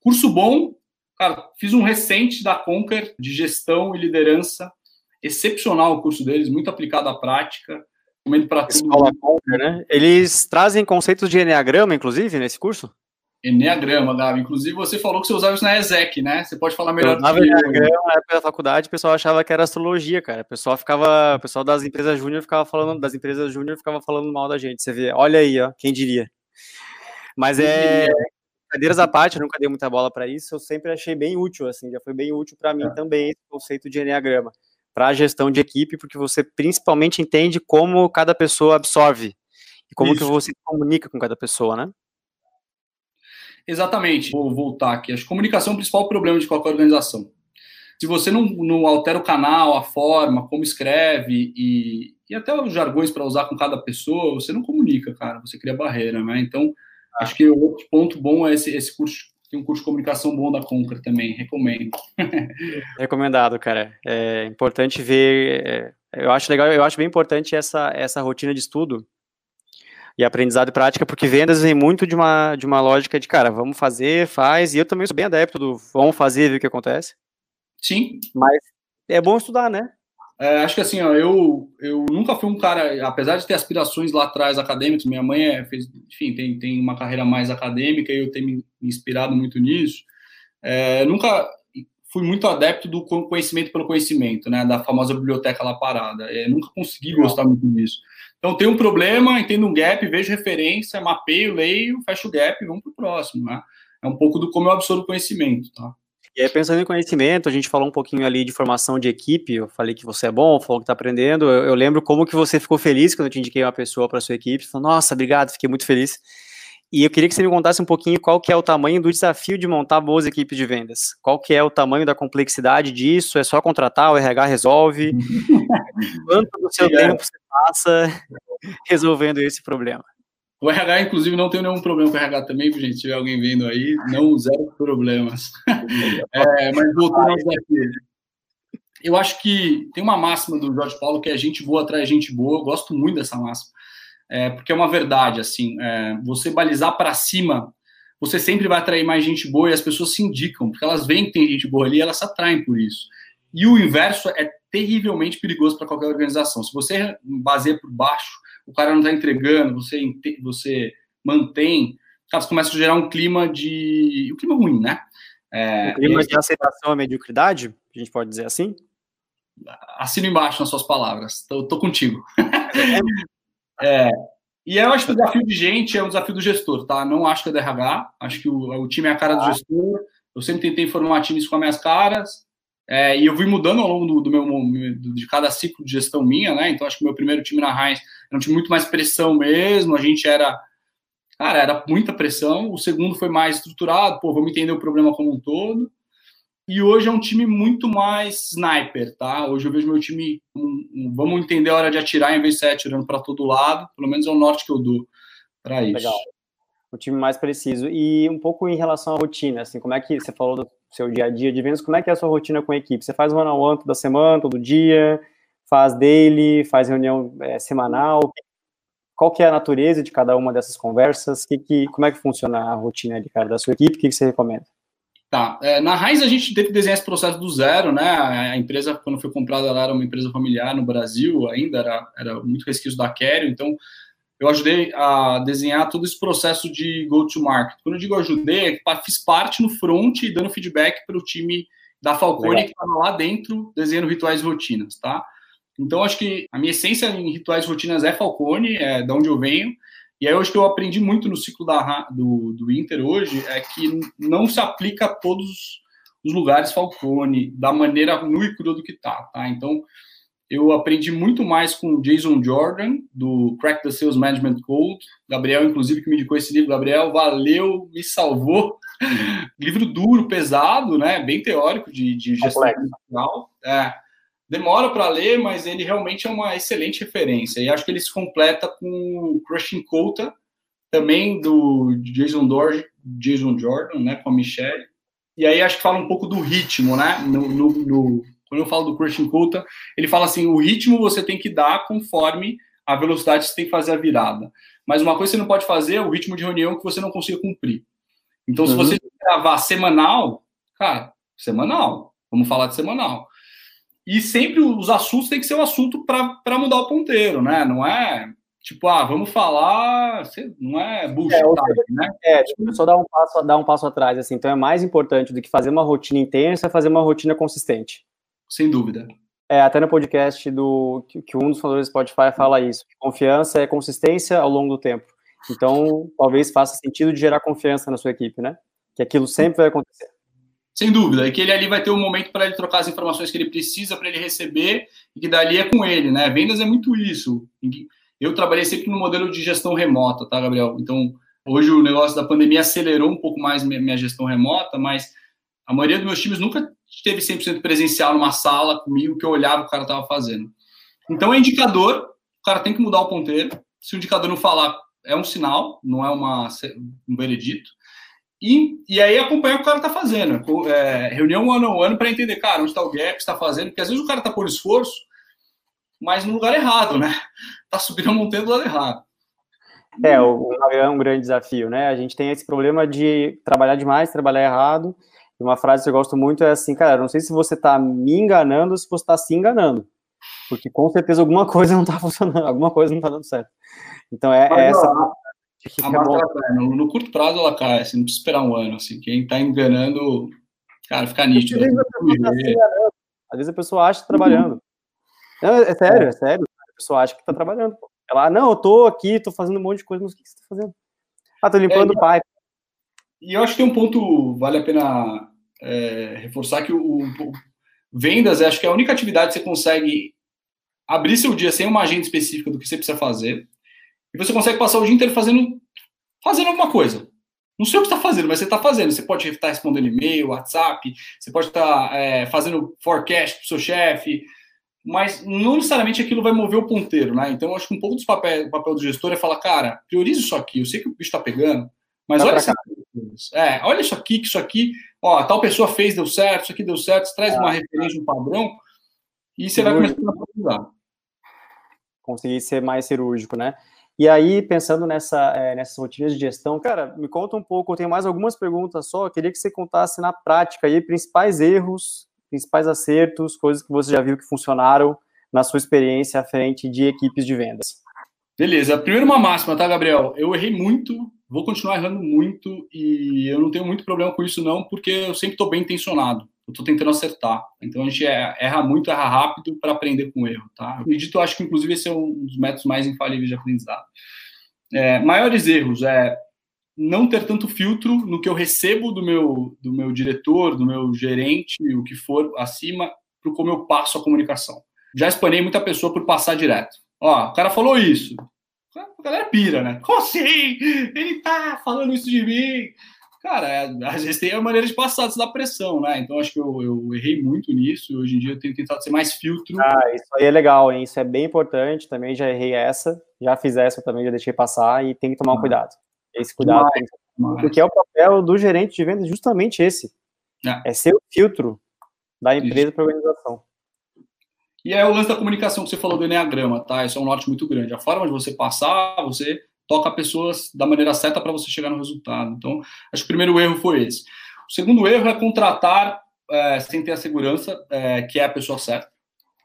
Curso bom, cara, fiz um recente da Conquer de gestão e liderança, excepcional o curso deles, muito aplicado à prática recomendo para Conquer, né? Eles trazem conceitos de Enneagrama, inclusive, nesse curso? Enneagrama, Gabi. Inclusive, você falou que você usava isso na ESEC, né? Você pode falar melhor. Na Enneagrama, na época da faculdade, o pessoal achava que era astrologia, cara. O pessoal ficava, o pessoal das empresas júnior ficava falando, das empresas júnior ficava falando mal da gente. Você vê, olha aí, ó, quem diria. Mas é cadeiras à parte, eu nunca dei muita bola para isso, eu sempre achei bem útil, assim, já foi bem útil para mim é. também esse conceito de Enneagrama para a gestão de equipe, porque você principalmente entende como cada pessoa absorve e como Isso. que você comunica com cada pessoa, né? Exatamente. Vou voltar aqui. A comunicação é o principal problema de qualquer organização. Se você não, não altera o canal, a forma, como escreve e, e até os jargões para usar com cada pessoa, você não comunica, cara. Você cria barreira, né? Então, acho que o outro ponto bom é esse, esse curso tem um curso de comunicação bom da Conquer também, recomendo. <laughs> Recomendado, cara. É importante ver. É, eu acho legal, eu acho bem importante essa, essa rotina de estudo e aprendizado e prática, porque vendas vem muito de uma, de uma lógica de, cara, vamos fazer, faz, e eu também sou bem adepto do vamos fazer e ver o que acontece. Sim. Mas é bom estudar, né? É, acho que assim, ó, eu, eu nunca fui um cara, apesar de ter aspirações lá atrás acadêmicas, minha mãe é, fez, enfim, tem, tem uma carreira mais acadêmica e eu tenho me inspirado muito nisso. É, nunca fui muito adepto do conhecimento pelo conhecimento, né, da famosa biblioteca lá parada. É, nunca consegui gostar muito disso. Então, tem um problema, entendo um gap, vejo referência, mapeio, leio, fecho o gap e vamos para o próximo, né? É um pouco do como eu absorvo conhecimento, tá? E aí, pensando em conhecimento, a gente falou um pouquinho ali de formação de equipe, eu falei que você é bom, falou que está aprendendo, eu, eu, lembro como que você ficou feliz quando eu te indiquei uma pessoa para sua equipe, falou, nossa, obrigado, fiquei muito feliz. E eu queria que você me contasse um pouquinho qual que é o tamanho do desafio de montar boas equipes de vendas. Qual que é o tamanho da complexidade disso? É só contratar, o RH resolve? <laughs> Quanto do seu é. tempo você passa <laughs> resolvendo esse problema? O RH, inclusive, não tem nenhum problema com o RH também, gente. Se tiver alguém vendo aí, não zero problemas. <laughs> é, mas voltando ao desafio. Eu acho que tem uma máxima do Jorge Paulo que é gente boa atrai gente boa. Eu gosto muito dessa máxima. É, porque é uma verdade, assim. É, você balizar para cima, você sempre vai atrair mais gente boa e as pessoas se indicam, porque elas veem que tem gente boa ali e elas se atraem por isso. E o inverso é terrivelmente perigoso para qualquer organização. Se você baseia por baixo, o cara não está entregando, você, você mantém, cara, você começa a gerar um clima de. um clima ruim, né? É, um clima de aceitação à mediocridade, a gente pode dizer assim? Assino embaixo nas suas palavras, tô contigo. é, <laughs> e eu acho que o desafio de gente é o desafio do gestor, tá? Não acho que é do RH, acho que o, o time é a cara do ah. gestor. Eu sempre tentei formar times com as minhas caras, é, e eu fui mudando ao longo do, do, meu de cada ciclo de gestão minha, né? Então acho que o meu primeiro time na Heinz era um time muito mais pressão mesmo. A gente era, cara, era muita pressão. O segundo foi mais estruturado, pô, vamos entender o problema como um todo. E hoje é um time muito mais sniper, tá? Hoje eu vejo meu time, um, um, vamos entender a hora de atirar em vez de sair atirando para todo lado. Pelo menos é o norte que eu dou para isso. Legal. O time mais preciso. E um pouco em relação à rotina, assim, como é que você falou do seu dia a dia de vendas, como é que é a sua rotina com a equipe? Você faz one-on-one toda semana, todo dia? Faz daily? Faz reunião é, semanal? Qual que é a natureza de cada uma dessas conversas? Que, que, como é que funciona a rotina de cara, da sua equipe? O que, que você recomenda? Tá. É, na Raiz a gente teve que desenhar esse processo do zero, né? A empresa, quando foi comprada, ela era uma empresa familiar no Brasil ainda, era, era muito resquício da Quero, então eu ajudei a desenhar todo esse processo de go-to-market. Quando eu digo ajudei, é fiz parte no front e dando feedback para o time da Falcone Legal. que estava lá dentro desenhando rituais e rotinas, tá? Então, acho que a minha essência em rituais e rotinas é Falcone, é de onde eu venho, E aí, hoje que eu aprendi muito no ciclo da, do, do Inter hoje é que não se aplica a todos os lugares Falcone, da maneira nu e crua do que tá, tá? Então, eu aprendi muito mais com o Jason Jordan, do Crack the Sales Management Code. Gabriel, inclusive, que me indicou esse livro. Gabriel, valeu, me salvou. <laughs> livro duro, pesado, né? Bem teórico de, de gestão comercial. É, demora para ler, mas ele realmente é uma excelente referência. E acho que ele se completa com o Crushing Kota, também do Jason, Dor Jason Jordan, né? Com a Michelle. E aí acho que fala um pouco do ritmo, né? No, no, no quando eu falo do Christian Coulter, ele fala assim: o ritmo você tem que dar conforme a velocidade que você tem que fazer a virada. Mas uma coisa que você não pode fazer é o ritmo de reunião que você não consiga cumprir. Então, se uhum. você gravar semanal, cara, semanal. Vamos falar de semanal. E sempre os assuntos têm que ser um assunto para mudar o ponteiro, né? Não é tipo, ah, vamos falar, não é bullshit, é, né? É, tipo, só dar um passo, dar um passo atrás, assim. Então é mais importante do que fazer uma rotina intensa, fazer uma rotina consistente sem dúvida. É, até no podcast do que, que um dos fundadores do Spotify fala isso. Confiança é consistência ao longo do tempo. Então, talvez faça sentido de gerar confiança na sua equipe, né? Que aquilo sempre vai acontecer. Sem dúvida, e que ele ali vai ter um momento para ele trocar as informações que ele precisa para ele receber e que dali é com ele, né? Vendas é muito isso. Eu trabalhei sempre no modelo de gestão remota, tá, Gabriel? Então, hoje o negócio da pandemia acelerou um pouco mais minha gestão remota, mas a maioria dos meus times nunca esteve 100% presencial numa sala comigo que eu olhava o cara estava fazendo. Então é indicador, o cara tem que mudar o ponteiro. Se o indicador não falar, é um sinal, não é uma, um veredito. E, e aí acompanha o que o cara está fazendo. É, reunião ano a ano para entender, cara, onde está o gap, está fazendo, porque às vezes o cara está por esforço, mas no lugar errado, né? Está <laughs> subindo a montanha do lado errado. É, o, é um grande desafio, né? A gente tem esse problema de trabalhar demais, trabalhar errado, e uma frase que eu gosto muito é assim, cara, não sei se você está me enganando ou se você está se enganando. Porque com certeza alguma <laughs> coisa não está funcionando, alguma coisa não está dando certo. Então é, é essa. A, a marca, no, no, curto prazo ela cai, assim, não precisa esperar um ano. Assim, quem está enganando, cara, fica nítido. Às vezes, tá Às vezes a pessoa acha que está trabalhando. Não, é sério, é sério. A pessoa acha que está trabalhando. Ela, não, eu tô aqui, tô fazendo um monte de coisa, mas o que você está fazendo? Ah, tô limpando é, o pai. E eu acho que tem um ponto, vale a pena é, reforçar que o, o, vendas, acho que é a única atividade que você consegue abrir seu dia sem uma agenda específica do que você precisa fazer, e você consegue passar o dia inteiro fazendo, fazendo alguma coisa. Não sei o que está fazendo, mas você está fazendo. Você pode estar respondendo e-mail, WhatsApp, você pode estar é, fazendo forecast para o seu chefe, mas não necessariamente aquilo vai mover o ponteiro, né? Então, acho que um pouco do papel, papel do gestor é falar, cara, priorize isso aqui. Eu sei que o bicho está pegando, mas olha, essa, é, olha isso aqui, que isso aqui ó, tal pessoa fez, deu certo, isso aqui deu certo, você traz ah, uma referência, um padrão, e você vai começar a aprofundar. Conseguir ser mais cirúrgico, né? E aí, pensando nessa, é, nessas rotinas de gestão, cara, me conta um pouco, eu tenho mais algumas perguntas só, eu queria que você contasse na prática aí principais erros, principais acertos, coisas que você já viu que funcionaram na sua experiência à frente de equipes de vendas. Beleza, primeiro uma máxima, tá, Gabriel? Eu errei muito Vou continuar errando muito e eu não tenho muito problema com isso, não, porque eu sempre estou bem intencionado. Eu estou tentando acertar. Então a gente é, erra muito, erra rápido para aprender com o erro, tá? Eu acredito, acho que inclusive esse é um dos métodos mais infalíveis de aprendizado. É, maiores erros é não ter tanto filtro no que eu recebo do meu, do meu diretor, do meu gerente, o que for acima, para como eu passo a comunicação. Já espanei muita pessoa por passar direto. Ó, o cara falou isso a galera pira, né? Como assim? Ele tá falando isso de mim. Cara, é, às vezes tem a maneira de passar da pressão, né? Então acho que eu, eu errei muito nisso. Hoje em dia eu tenho tentado ser mais filtro. Ah, isso aí é legal, hein? Isso é bem importante. Também já errei essa, já fiz essa também, já deixei passar e tem que tomar um ah. cuidado. Esse cuidado. Demais, Porque é o papel do gerente de vendas justamente esse. É, é ser o filtro da empresa para a organização. E é o lance da comunicação que você falou do Enneagrama, tá? Isso é um norte muito grande. A forma de você passar, você toca pessoas da maneira certa para você chegar no resultado. Então, acho que o primeiro erro foi esse. O segundo erro é contratar é, sem ter a segurança é, que é a pessoa certa.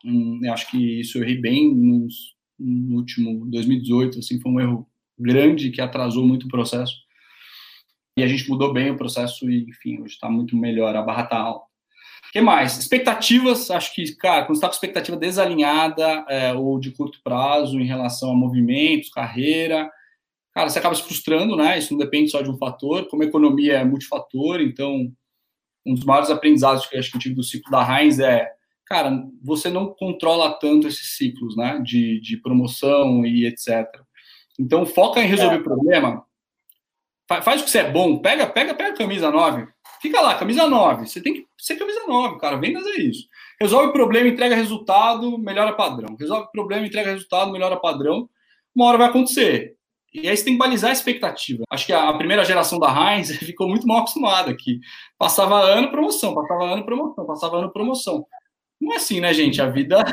Hum, eu acho que isso eu errei bem nos, no último 2018, assim, foi um erro grande que atrasou muito o processo. E a gente mudou bem o processo e, enfim, hoje está muito melhor, a barra está alta que mais? Expectativas, acho que, cara, quando está com expectativa desalinhada é, ou de curto prazo em relação a movimentos, carreira, cara, você acaba se frustrando, né? Isso não depende só de um fator. Como a economia é multifator, então um dos maiores aprendizados que eu acho que eu tive do ciclo da Heinz é, cara, você não controla tanto esses ciclos, né? De, de promoção e etc. Então, foca em resolver o é. problema. Faz o que você é bom. Pega, pega, pega a camisa 9. Fica lá, camisa 9. Você tem que ser camisa 9, cara. Vendas é isso. Resolve o problema, entrega resultado, melhora padrão. Resolve o problema, entrega resultado, melhora padrão. Uma hora vai acontecer. E aí você tem que balizar a expectativa. Acho que a primeira geração da Heinz <laughs> ficou muito mal acostumada aqui. Passava ano promoção, passava ano promoção, passava ano promoção. Não é assim, né, gente? A vida,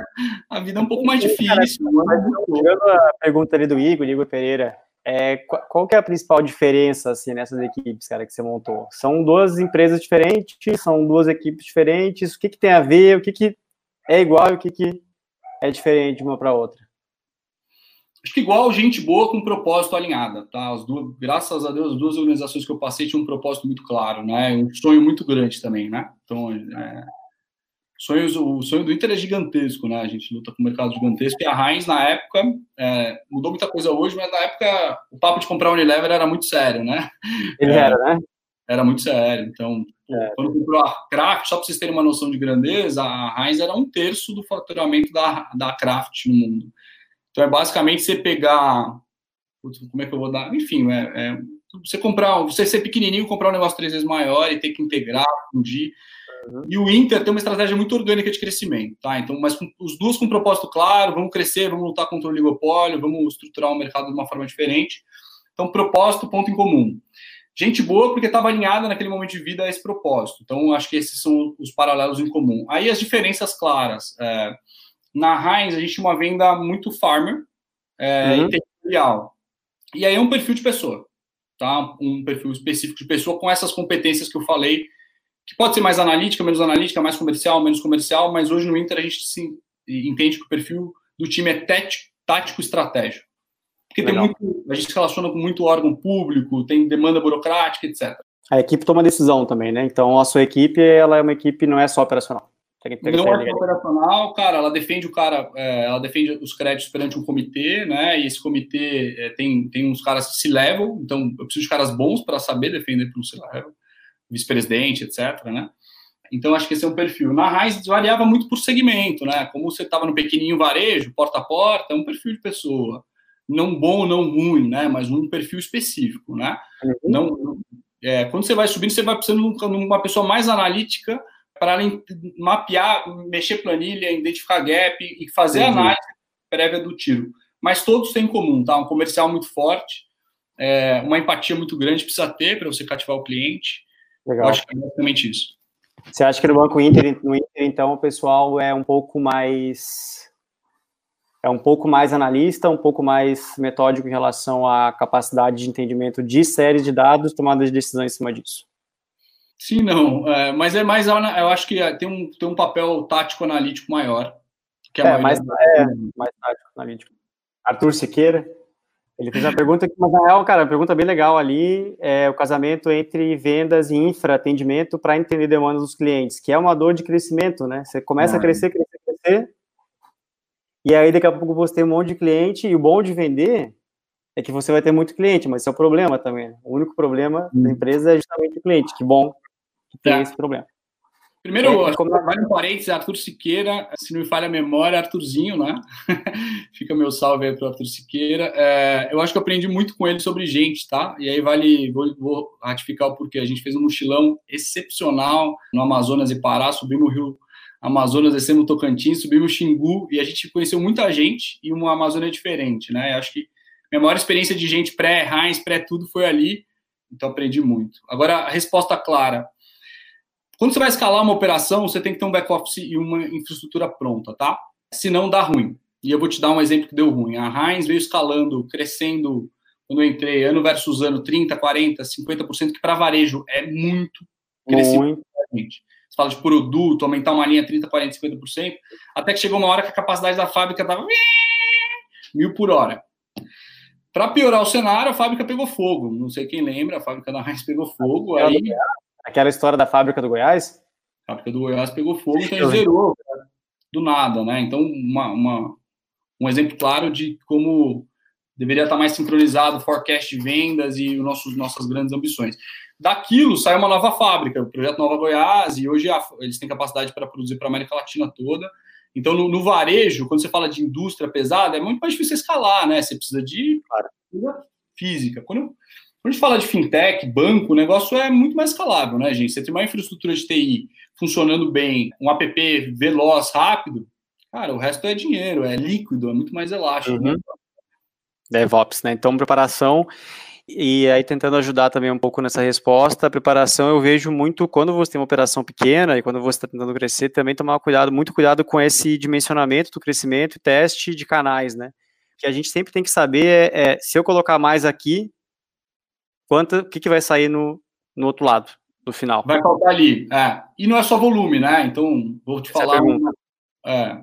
a vida é um pouco mais difícil. Chegando a pergunta ali do Igor, Igor Pereira, é, qual que é a principal diferença assim nessas equipes, cara, que você montou? São duas empresas diferentes, são duas equipes diferentes. O que, que tem a ver? O que, que é igual e o que, que é diferente de uma para outra? Acho que igual gente boa com propósito alinhada, tá? As duas, graças a Deus, as duas organizações que eu passei tinham um propósito muito claro, né? Um sonho muito grande também, né? Então, é, sonhos, o sonho do Inter é gigantesco, né? A gente luta com o mercado gigantesco. E a Heinz, na época, é, mudou muita coisa hoje, mas na época o papo de comprar a Unilever era muito sério, né? Ele é, era, né? Era muito sério. Então, é. quando comprou a Kraft, só para vocês terem uma noção de grandeza, a Heinz era um terço do faturamento da, da Kraft no mundo. Então, é basicamente você pegar. Como é que eu vou dar? Enfim, é, é você comprar, você ser pequenininho, comprar um negócio três vezes maior e ter que integrar, fundir. Uhum. E o Inter tem uma estratégia muito orgânica de crescimento, tá? Então, mas com, os dois com um propósito claro, vamos crescer, vamos lutar contra o oligopólio, vamos estruturar o mercado de uma forma diferente. Então, propósito, ponto em comum. Gente boa porque estava alinhada naquele momento de vida a esse propósito. Então, acho que esses são os paralelos em comum. Aí as diferenças claras. É, na Heinz, a gente tinha uma venda muito farmer é, uhum. e territorial. E aí é um perfil de pessoa, tá? Um perfil específico de pessoa com essas competências que eu falei que pode ser mais analítica, menos analítica, mais comercial, menos comercial, mas hoje no Inter a gente se entende que o perfil do time é tático estratégico. Porque tem muito, a gente se relaciona com muito órgão público, tem demanda burocrática, etc. A equipe toma decisão também, né? Então a sua equipe, ela é uma equipe, não é só operacional. Não é operacional, cara, ela defende o cara, é, ela defende os créditos perante um comitê, né? E esse comitê é, tem, tem uns caras que se levam, então eu preciso de caras bons para saber defender para um se level vice-presidente, etc., né? Então, acho que esse é um perfil. Na Raiz, variava muito por segmento, né? Como você estava no pequenininho varejo, porta a porta, é um perfil de pessoa. Não bom, não ruim, né? Mas um perfil específico, né? Uhum. Não, é, quando você vai subindo, você vai precisando de uma pessoa mais analítica para mapear, mexer planilha, identificar gap e fazer uhum. análise prévia do tiro. Mas todos têm em comum, tá? Um comercial muito forte, é, uma empatia muito grande precisa ter para você cativar o cliente Legal. Eu acho que é basicamente isso. Você acha que no Banco Inter, no Inter, então, o pessoal é um pouco mais é um pouco mais analista, um pouco mais metódico em relação à capacidade de entendimento de séries de dados, tomada de decisão em cima disso? Sim, não, é, mas é mais, eu acho que tem um, tem um papel tático analítico maior. Que é, mais, é, mais tático analítico. Arthur Siqueira? Ele fez uma pergunta que, mas na real, cara, uma pergunta bem legal ali, é o casamento entre vendas e infra, atendimento para entender demandas dos clientes, que é uma dor de crescimento, né? Você começa a ah. crescer, crescer, crescer, e aí daqui a pouco você tem um monte de cliente, e o bom de vender é que você vai ter muito cliente, mas isso é o problema também. O único problema hum. da empresa é justamente o cliente, que bom que tem é. esse problema. Primeiro, é, como... vai no parênteses, Arthur Siqueira, se não me falha a memória, Arthurzinho, né? <laughs> Fica meu salve aí para Arthur Siqueira. É, eu acho que eu aprendi muito com ele sobre gente, tá? E aí vale, vou, vou, ratificar o porquê. A gente fez um mochilão excepcional no Amazonas e Pará, subimos o Rio Amazonas, descemos o Tocantins, subimos o Xingu, e a gente conheceu muita gente e uma Amazônia diferente, né? Eu acho que minha maior experiência de gente pré-Heinz, pré-tudo foi ali, então aprendi muito. Agora, a resposta clara quando você vai escalar uma operação, você tem que ter um back-office e uma infraestrutura pronta, tá? Senão dá ruim. E eu vou te dar um exemplo que deu ruim. A Heinz veio escalando, crescendo, quando eu entrei, ano versus ano, 30%, 40%, 50%, que para varejo é muito crescimento. Muito. Você fala de produto, aumentar uma linha 30%, 40%, 50%, até que chegou uma hora que a capacidade da fábrica estava mil por hora. Para piorar o cenário, a fábrica pegou fogo. Não sei quem lembra, a fábrica da Heinz pegou fogo. Aí Aquela história da fábrica do Goiás? A fábrica do Goiás pegou fogo, então ele zerou do nada, né? Então, uma, uma, um exemplo claro de como deveria estar mais sincronizado, forecast de vendas e nossos, nossas grandes ambições. Daquilo sai uma nova fábrica, o projeto Nova Goiás, e hoje a, eles têm capacidade para produzir para a América Latina toda. Então, no, no, varejo, quando você fala de indústria pesada, é muito mais difícil escalar, né? Você precisa de física. Quando, quando a gente fala de fintech, banco, o negócio é muito mais escalável, né, gente? Você tem uma infraestrutura de TI funcionando bem, um app veloz, rápido, cara, o resto é dinheiro, é líquido, é muito mais elástico. Uhum. Né? DevOps, né? Então, preparação. E aí, tentando ajudar também um pouco nessa resposta, a preparação eu vejo muito quando você tem uma operação pequena e quando você está tentando crescer, também tomar cuidado, muito cuidado com esse dimensionamento do crescimento e teste de canais, né? Que a gente sempre tem que saber é, é se eu colocar mais aqui, quanto, o que, que vai sair no, no outro lado, no final. Vai faltar ali. É. E não é só volume, né? Então, vou te Essa falar. É é,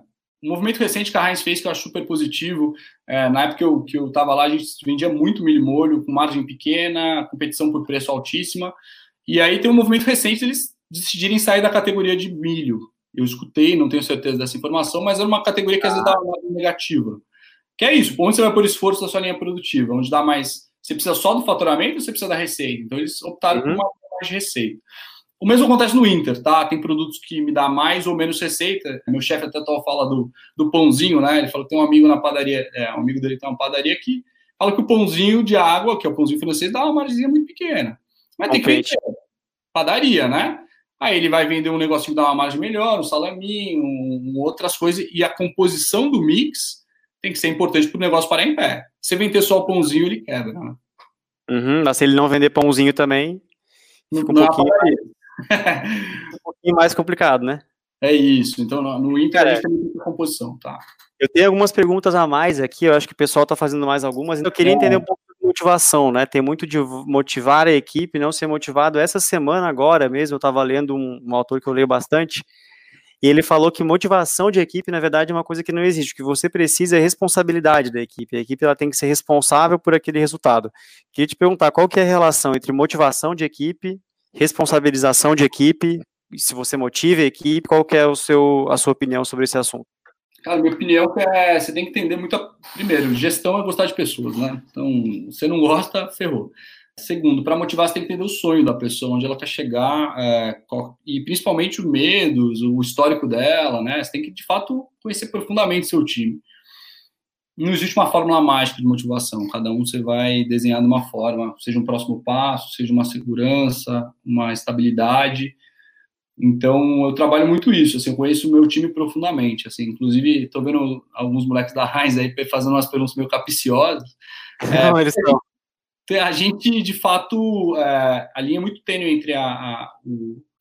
um movimento recente que a Heinz fez que eu acho super positivo. É, na época que eu, que eu tava lá, a gente vendia muito milho molho, com margem pequena, competição por preço altíssima. E aí tem um movimento recente eles decidirem sair da categoria de milho. Eu escutei, não tenho certeza dessa informação, mas era uma categoria que às vezes dá uma negativa. Que é isso, onde você vai pôr esforço na sua linha produtiva? Onde dá mais. Você precisa só do faturamento ou você precisa da receita? Então eles optaram uhum. por uma mais de receita. O mesmo acontece no Inter, tá? Tem produtos que me dá mais ou menos receita. Meu chefe até fala do, do pãozinho, né? Ele falou que tem um amigo na padaria, é, um amigo dele tem uma padaria que fala que o pãozinho de água, que é o pãozinho francês, dá uma margem muito pequena. Mas tem que padaria, né? Aí ele vai vender um negocinho que dá uma margem melhor, um salaminho, um, outras coisas, e a composição do mix tem que ser importante para o negócio parar em pé. Se vender só o pãozinho, ele quebra, né? Uhum, mas se ele não vender pãozinho também, fica um pouquinho <laughs> um pouquinho mais complicado, né? É isso. Então, no Inter a gente tem muita composição, tá? Eu tenho algumas perguntas a mais aqui, eu acho que o pessoal está fazendo mais algumas. Eu queria é. entender um pouco de motivação, né? Tem muito de motivar a equipe, não ser motivado. Essa semana, agora mesmo, eu estava lendo um, um, autor que eu leio bastante, e ele falou que motivação de equipe, na verdade, é uma coisa que não existe. O que você precisa é responsabilidade da equipe. A equipe ela tem que ser responsável por aquele resultado. Queria te perguntar qual que é a relação entre motivação de equipe responsabilização de equipe, se você motiva a equipe, qual que é o seu, a sua opinião sobre esse assunto? Cara, minha opinião é você tem que entender muito. A... Primeiro, gestão é gostar de pessoas, né? Então, você não gosta, ferrou. Segundo, para motivar, você tem que entender o sonho da pessoa, onde ela quer chegar, é, e principalmente os medos, o histórico dela, né? Você tem que, de fato, conhecer profundamente seu time não existe uma fórmula mágica de motivação. Cada um você vai desenhar de uma forma, seja um próximo passo, seja uma segurança, uma estabilidade. Então, eu trabalho muito isso. Assim, eu conheço o meu time profundamente. Assim, inclusive, estou vendo alguns moleques da Heinz aí fazendo umas perguntas meio capiciosas. Não, é, eles estão a gente, de fato, é, a linha é muito tênue entre a, a,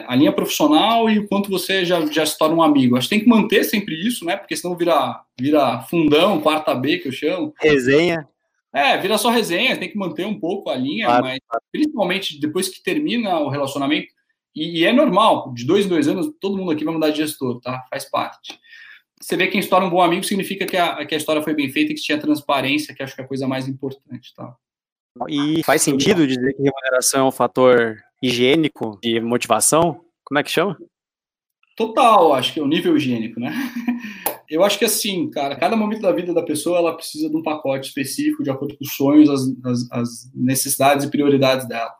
a, linha profissional e o quanto você já, já se torna um amigo. Acho que tem que manter sempre isso, né? Porque senão vira, vira fundão, quarta B, que eu chamo. Resenha. É, vira só resenha, tem que manter um pouco a linha, claro. mas principalmente depois que termina o relacionamento, e, e, é normal, de dois em dois anos, todo mundo aqui vai mudar de gestor, tá? Faz parte. Você vê quem estoura um bom amigo significa que a, que a história foi bem feita e que tinha transparência, que acho que é a coisa mais importante, tá? E faz sentido dizer que remuneração é um fator higiênico de motivação? Como é que chama? Total, acho que é o nível higiênico, né? <laughs> Eu acho que assim, cara, cada momento da vida da pessoa ela precisa de um pacote específico de acordo com os sonhos, as, as, as necessidades e prioridades dela.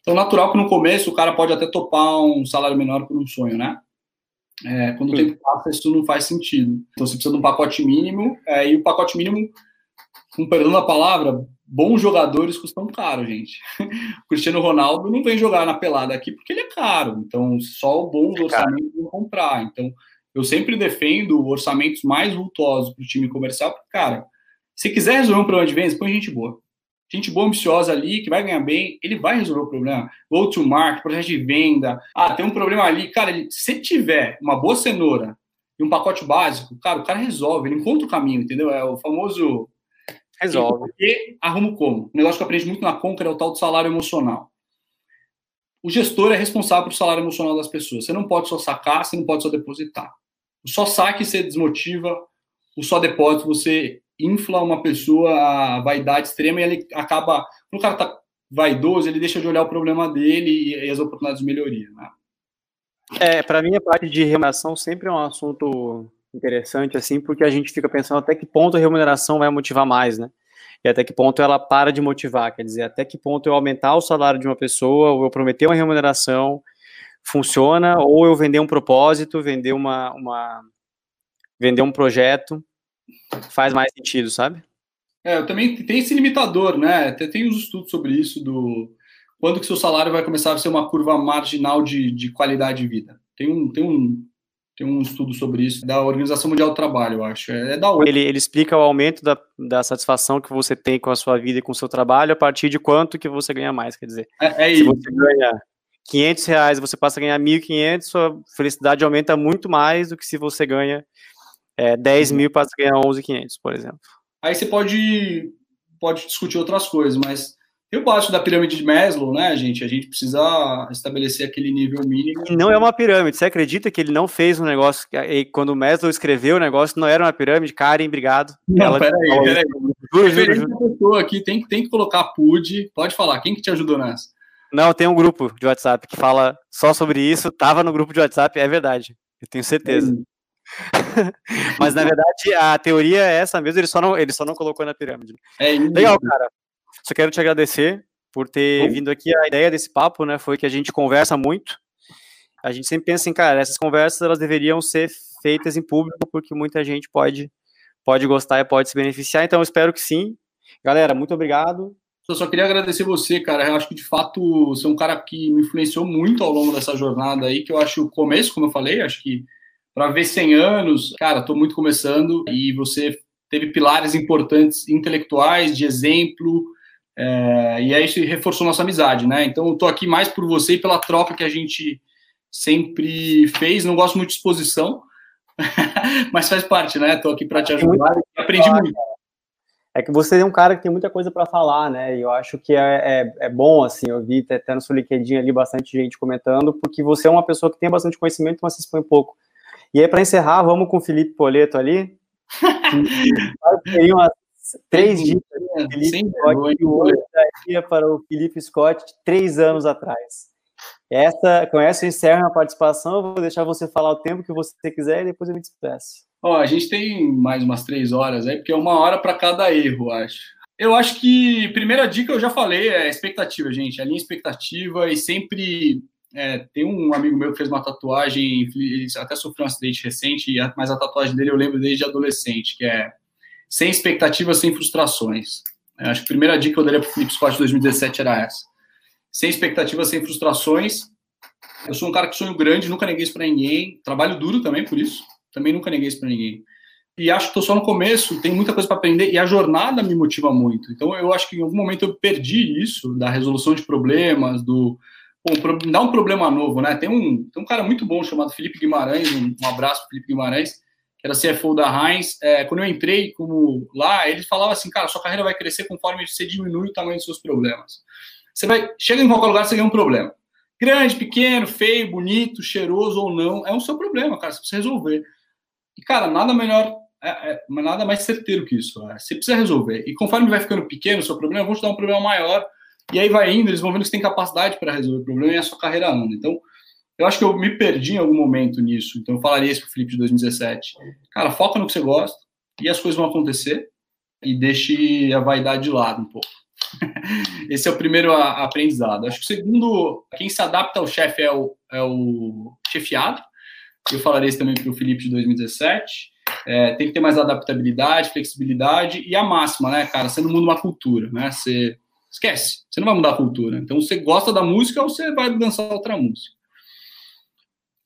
Então, natural que no começo o cara pode até topar um salário menor por um sonho, né? É, quando o tempo passa, isso não faz sentido. Então, você precisa de um pacote mínimo, é, e o pacote mínimo, com perdão da palavra, bons jogadores custam caro, gente. O <laughs> Cristiano Ronaldo não vem jogar na pelada aqui porque ele é caro. Então, só o bons é orçamentos vão comprar. Então, eu sempre defendo orçamentos mais vultosos para o time comercial, porque, cara, se quiser resolver um problema de vendas, põe gente boa. Gente boa, ambiciosa ali, que vai ganhar bem, ele vai resolver o problema. Go to market, projeto de venda. Ah, tem um problema ali. Cara, ele, se tiver uma boa cenoura e um pacote básico, cara, o cara resolve, ele encontra o caminho, entendeu? É o famoso Resolve. E arrumo como? O negócio que eu aprendi muito na Conquer é o tal do salário emocional. O gestor é responsável pelo salário emocional das pessoas. Você não pode só sacar, você não pode só depositar. O só saque você desmotiva, o só depósito você infla uma pessoa a vaidade extrema e ele acaba. Quando o cara tá vaidoso, ele deixa de olhar o problema dele e, as oportunidades de melhoria. Né? É, para mim a parte de remuneração sempre é um assunto interessante, assim, porque a gente fica pensando até que ponto a remuneração vai motivar mais, né? e até que ponto ela para de motivar, quer dizer, até que ponto eu aumentar o salário de uma pessoa, ou eu prometer uma remuneração, funciona, ou eu vender um propósito, vender uma, uma vender um projeto, faz mais sentido, sabe? É, eu também tem esse limitador, né? Até tem uns estudos sobre isso do quando que seu salário vai começar a ser uma curva marginal de, de qualidade de vida. Tem um, tem um tem um estudo sobre isso da Organização Mundial do Trabalho, eu acho. É, é da ele, ele explica o aumento da, da satisfação que você tem com a sua vida e com o seu trabalho a partir de quanto que você ganha mais, quer dizer. É, é se você ganha 500 reais e você passa a ganhar 1.500, sua felicidade aumenta muito mais do que se você ganha é, 10 mil e passa a ganhar 11.500, por exemplo. Aí você pode, pode discutir outras coisas, mas eu gosto da pirâmide de Maslow, né, gente? A gente precisa estabelecer aquele nível mínimo. Não é uma pirâmide. Você acredita que ele não fez um negócio? E quando o Maslow escreveu o negócio, não era uma pirâmide? Karen, obrigado. Não, Ela peraí, peraí. Juro, juro, juro. aqui tem, tem que colocar PUD. Pode falar, quem que te ajudou nessa? Não, tem um grupo de WhatsApp que fala só sobre isso. Tava no grupo de WhatsApp, é verdade. Eu tenho certeza. <laughs> Mas na verdade a teoria é essa mesmo, ele só não, ele só não colocou na pirâmide. É Legal, cara. Só quero te agradecer por ter Bom. vindo aqui. A ideia desse papo, né, foi que a gente conversa muito. A gente sempre pensa em, cara, essas conversas elas deveriam ser feitas em público, porque muita gente pode, pode gostar e pode se beneficiar. Então, eu espero que sim. Galera, muito obrigado. Eu só queria agradecer você, cara. Eu acho que de fato você é um cara que me influenciou muito ao longo dessa jornada aí, que eu acho o começo, como eu falei, acho que para ver 100 anos, cara, estou muito começando e você teve pilares importantes intelectuais, de exemplo, é, e aí isso reforçou nossa amizade, né? Então eu tô aqui mais por você e pela troca que a gente sempre fez. Não gosto muito de exposição, <laughs> mas faz parte, né? Tô aqui para te ajudar e aprendi muito. É que você é um cara que tem muita coisa para falar, né? E eu acho que é, é, é, bom, assim, eu vi até no seu LinkedIn ali bastante gente comentando, porque você é uma pessoa que tem bastante conhecimento, mas se expõe pouco. E aí, para encerrar, vamos com o Felipe Poleto ali. Tem <laughs> umas três dicas Felipe Scott hoje daria para o Felipe Scott três anos atrás. Essa, com essa eu encerro a participação, eu vou deixar você falar o tempo que você quiser e depois eu me despeço. Ó, a gente tem mais umas três horas aí, porque é uma hora para cada erro, acho. Eu acho que primeira dica eu já falei é expectativa, gente. A linha expectativa e sempre é, tem um amigo meu que fez uma tatuagem, ele até sofreu um acidente recente, mas a tatuagem dele eu lembro desde adolescente, que é sem expectativas, sem frustrações. Eu acho que a primeira dica que eu daria para o Felipe Scott 2017 era essa. Sem expectativas, sem frustrações. Eu sou um cara que sonho grande, nunca neguei isso para ninguém. Trabalho duro também por isso. Também nunca neguei isso para ninguém. E acho que estou só no começo, tem muita coisa para aprender e a jornada me motiva muito. Então eu acho que em algum momento eu perdi isso da resolução de problemas, do Bom, dá um problema novo, né? Tem um, tem um cara muito bom chamado Felipe Guimarães, um, um abraço Felipe Guimarães, que era CFO da Heinz, é, quando eu entrei como lá, eles falavam assim, cara, sua carreira vai crescer conforme você diminui o tamanho dos seus problemas. Você vai, chega em qualquer lugar, você ganha um problema. Grande, pequeno, feio, bonito, cheiroso ou não, é o seu problema, cara, você precisa resolver. E, cara, nada melhor, é, é, nada mais certeiro que isso. É, você precisa resolver. E conforme vai ficando pequeno o seu problema, vão te dar um problema maior, e aí vai indo, eles vão vendo que você tem capacidade para resolver o problema e a sua carreira anda. Então, eu acho que eu me perdi em algum momento nisso. Então, eu falaria isso para o Felipe de 2017. Cara, foca no que você gosta e as coisas vão acontecer e deixe a vaidade de lado um pouco. <laughs> Esse é o primeiro aprendizado. Acho que o segundo, quem se adapta ao chefe é o, é o chefiado. Eu falaria isso também para o Felipe de 2017. É, tem que ter mais adaptabilidade, flexibilidade e a máxima, né, cara? Você não muda uma cultura, né? Você esquece, você não vai mudar a cultura. Então, você gosta da música ou você vai dançar outra música.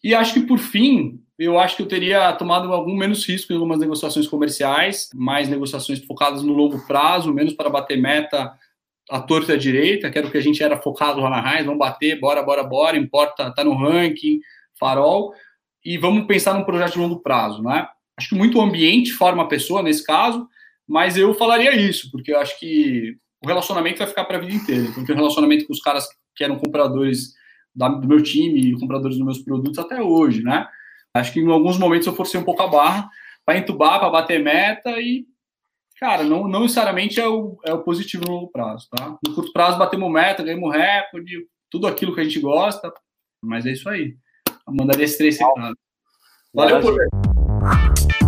E acho que, por fim, eu acho que eu teria tomado algum menos risco em algumas negociações comerciais, mais negociações focadas no longo prazo, menos para bater meta à torta à direita, que era o que a gente era focado lá na Raiz, vamos bater, bora, bora, bora, importa, tá no ranking, farol, e vamos pensar num projeto de longo prazo, né? Acho que muito o ambiente forma a pessoa nesse caso, mas eu falaria isso, porque eu acho que o relacionamento vai ficar para a vida inteira. Tem um relacionamento com os caras que eram compradores da, do meu time, compradores dos meus produtos até hoje, né? Acho que em alguns momentos eu forcei um pouco a barra para entubar, para bater meta e, cara, não, não necessariamente é o, é o positivo no longo prazo, tá? No curto prazo batemos meta, ganhamos recorde, tudo aquilo que a gente gosta, mas é isso aí. Eu mandaria esses três recados. Valeu por ver.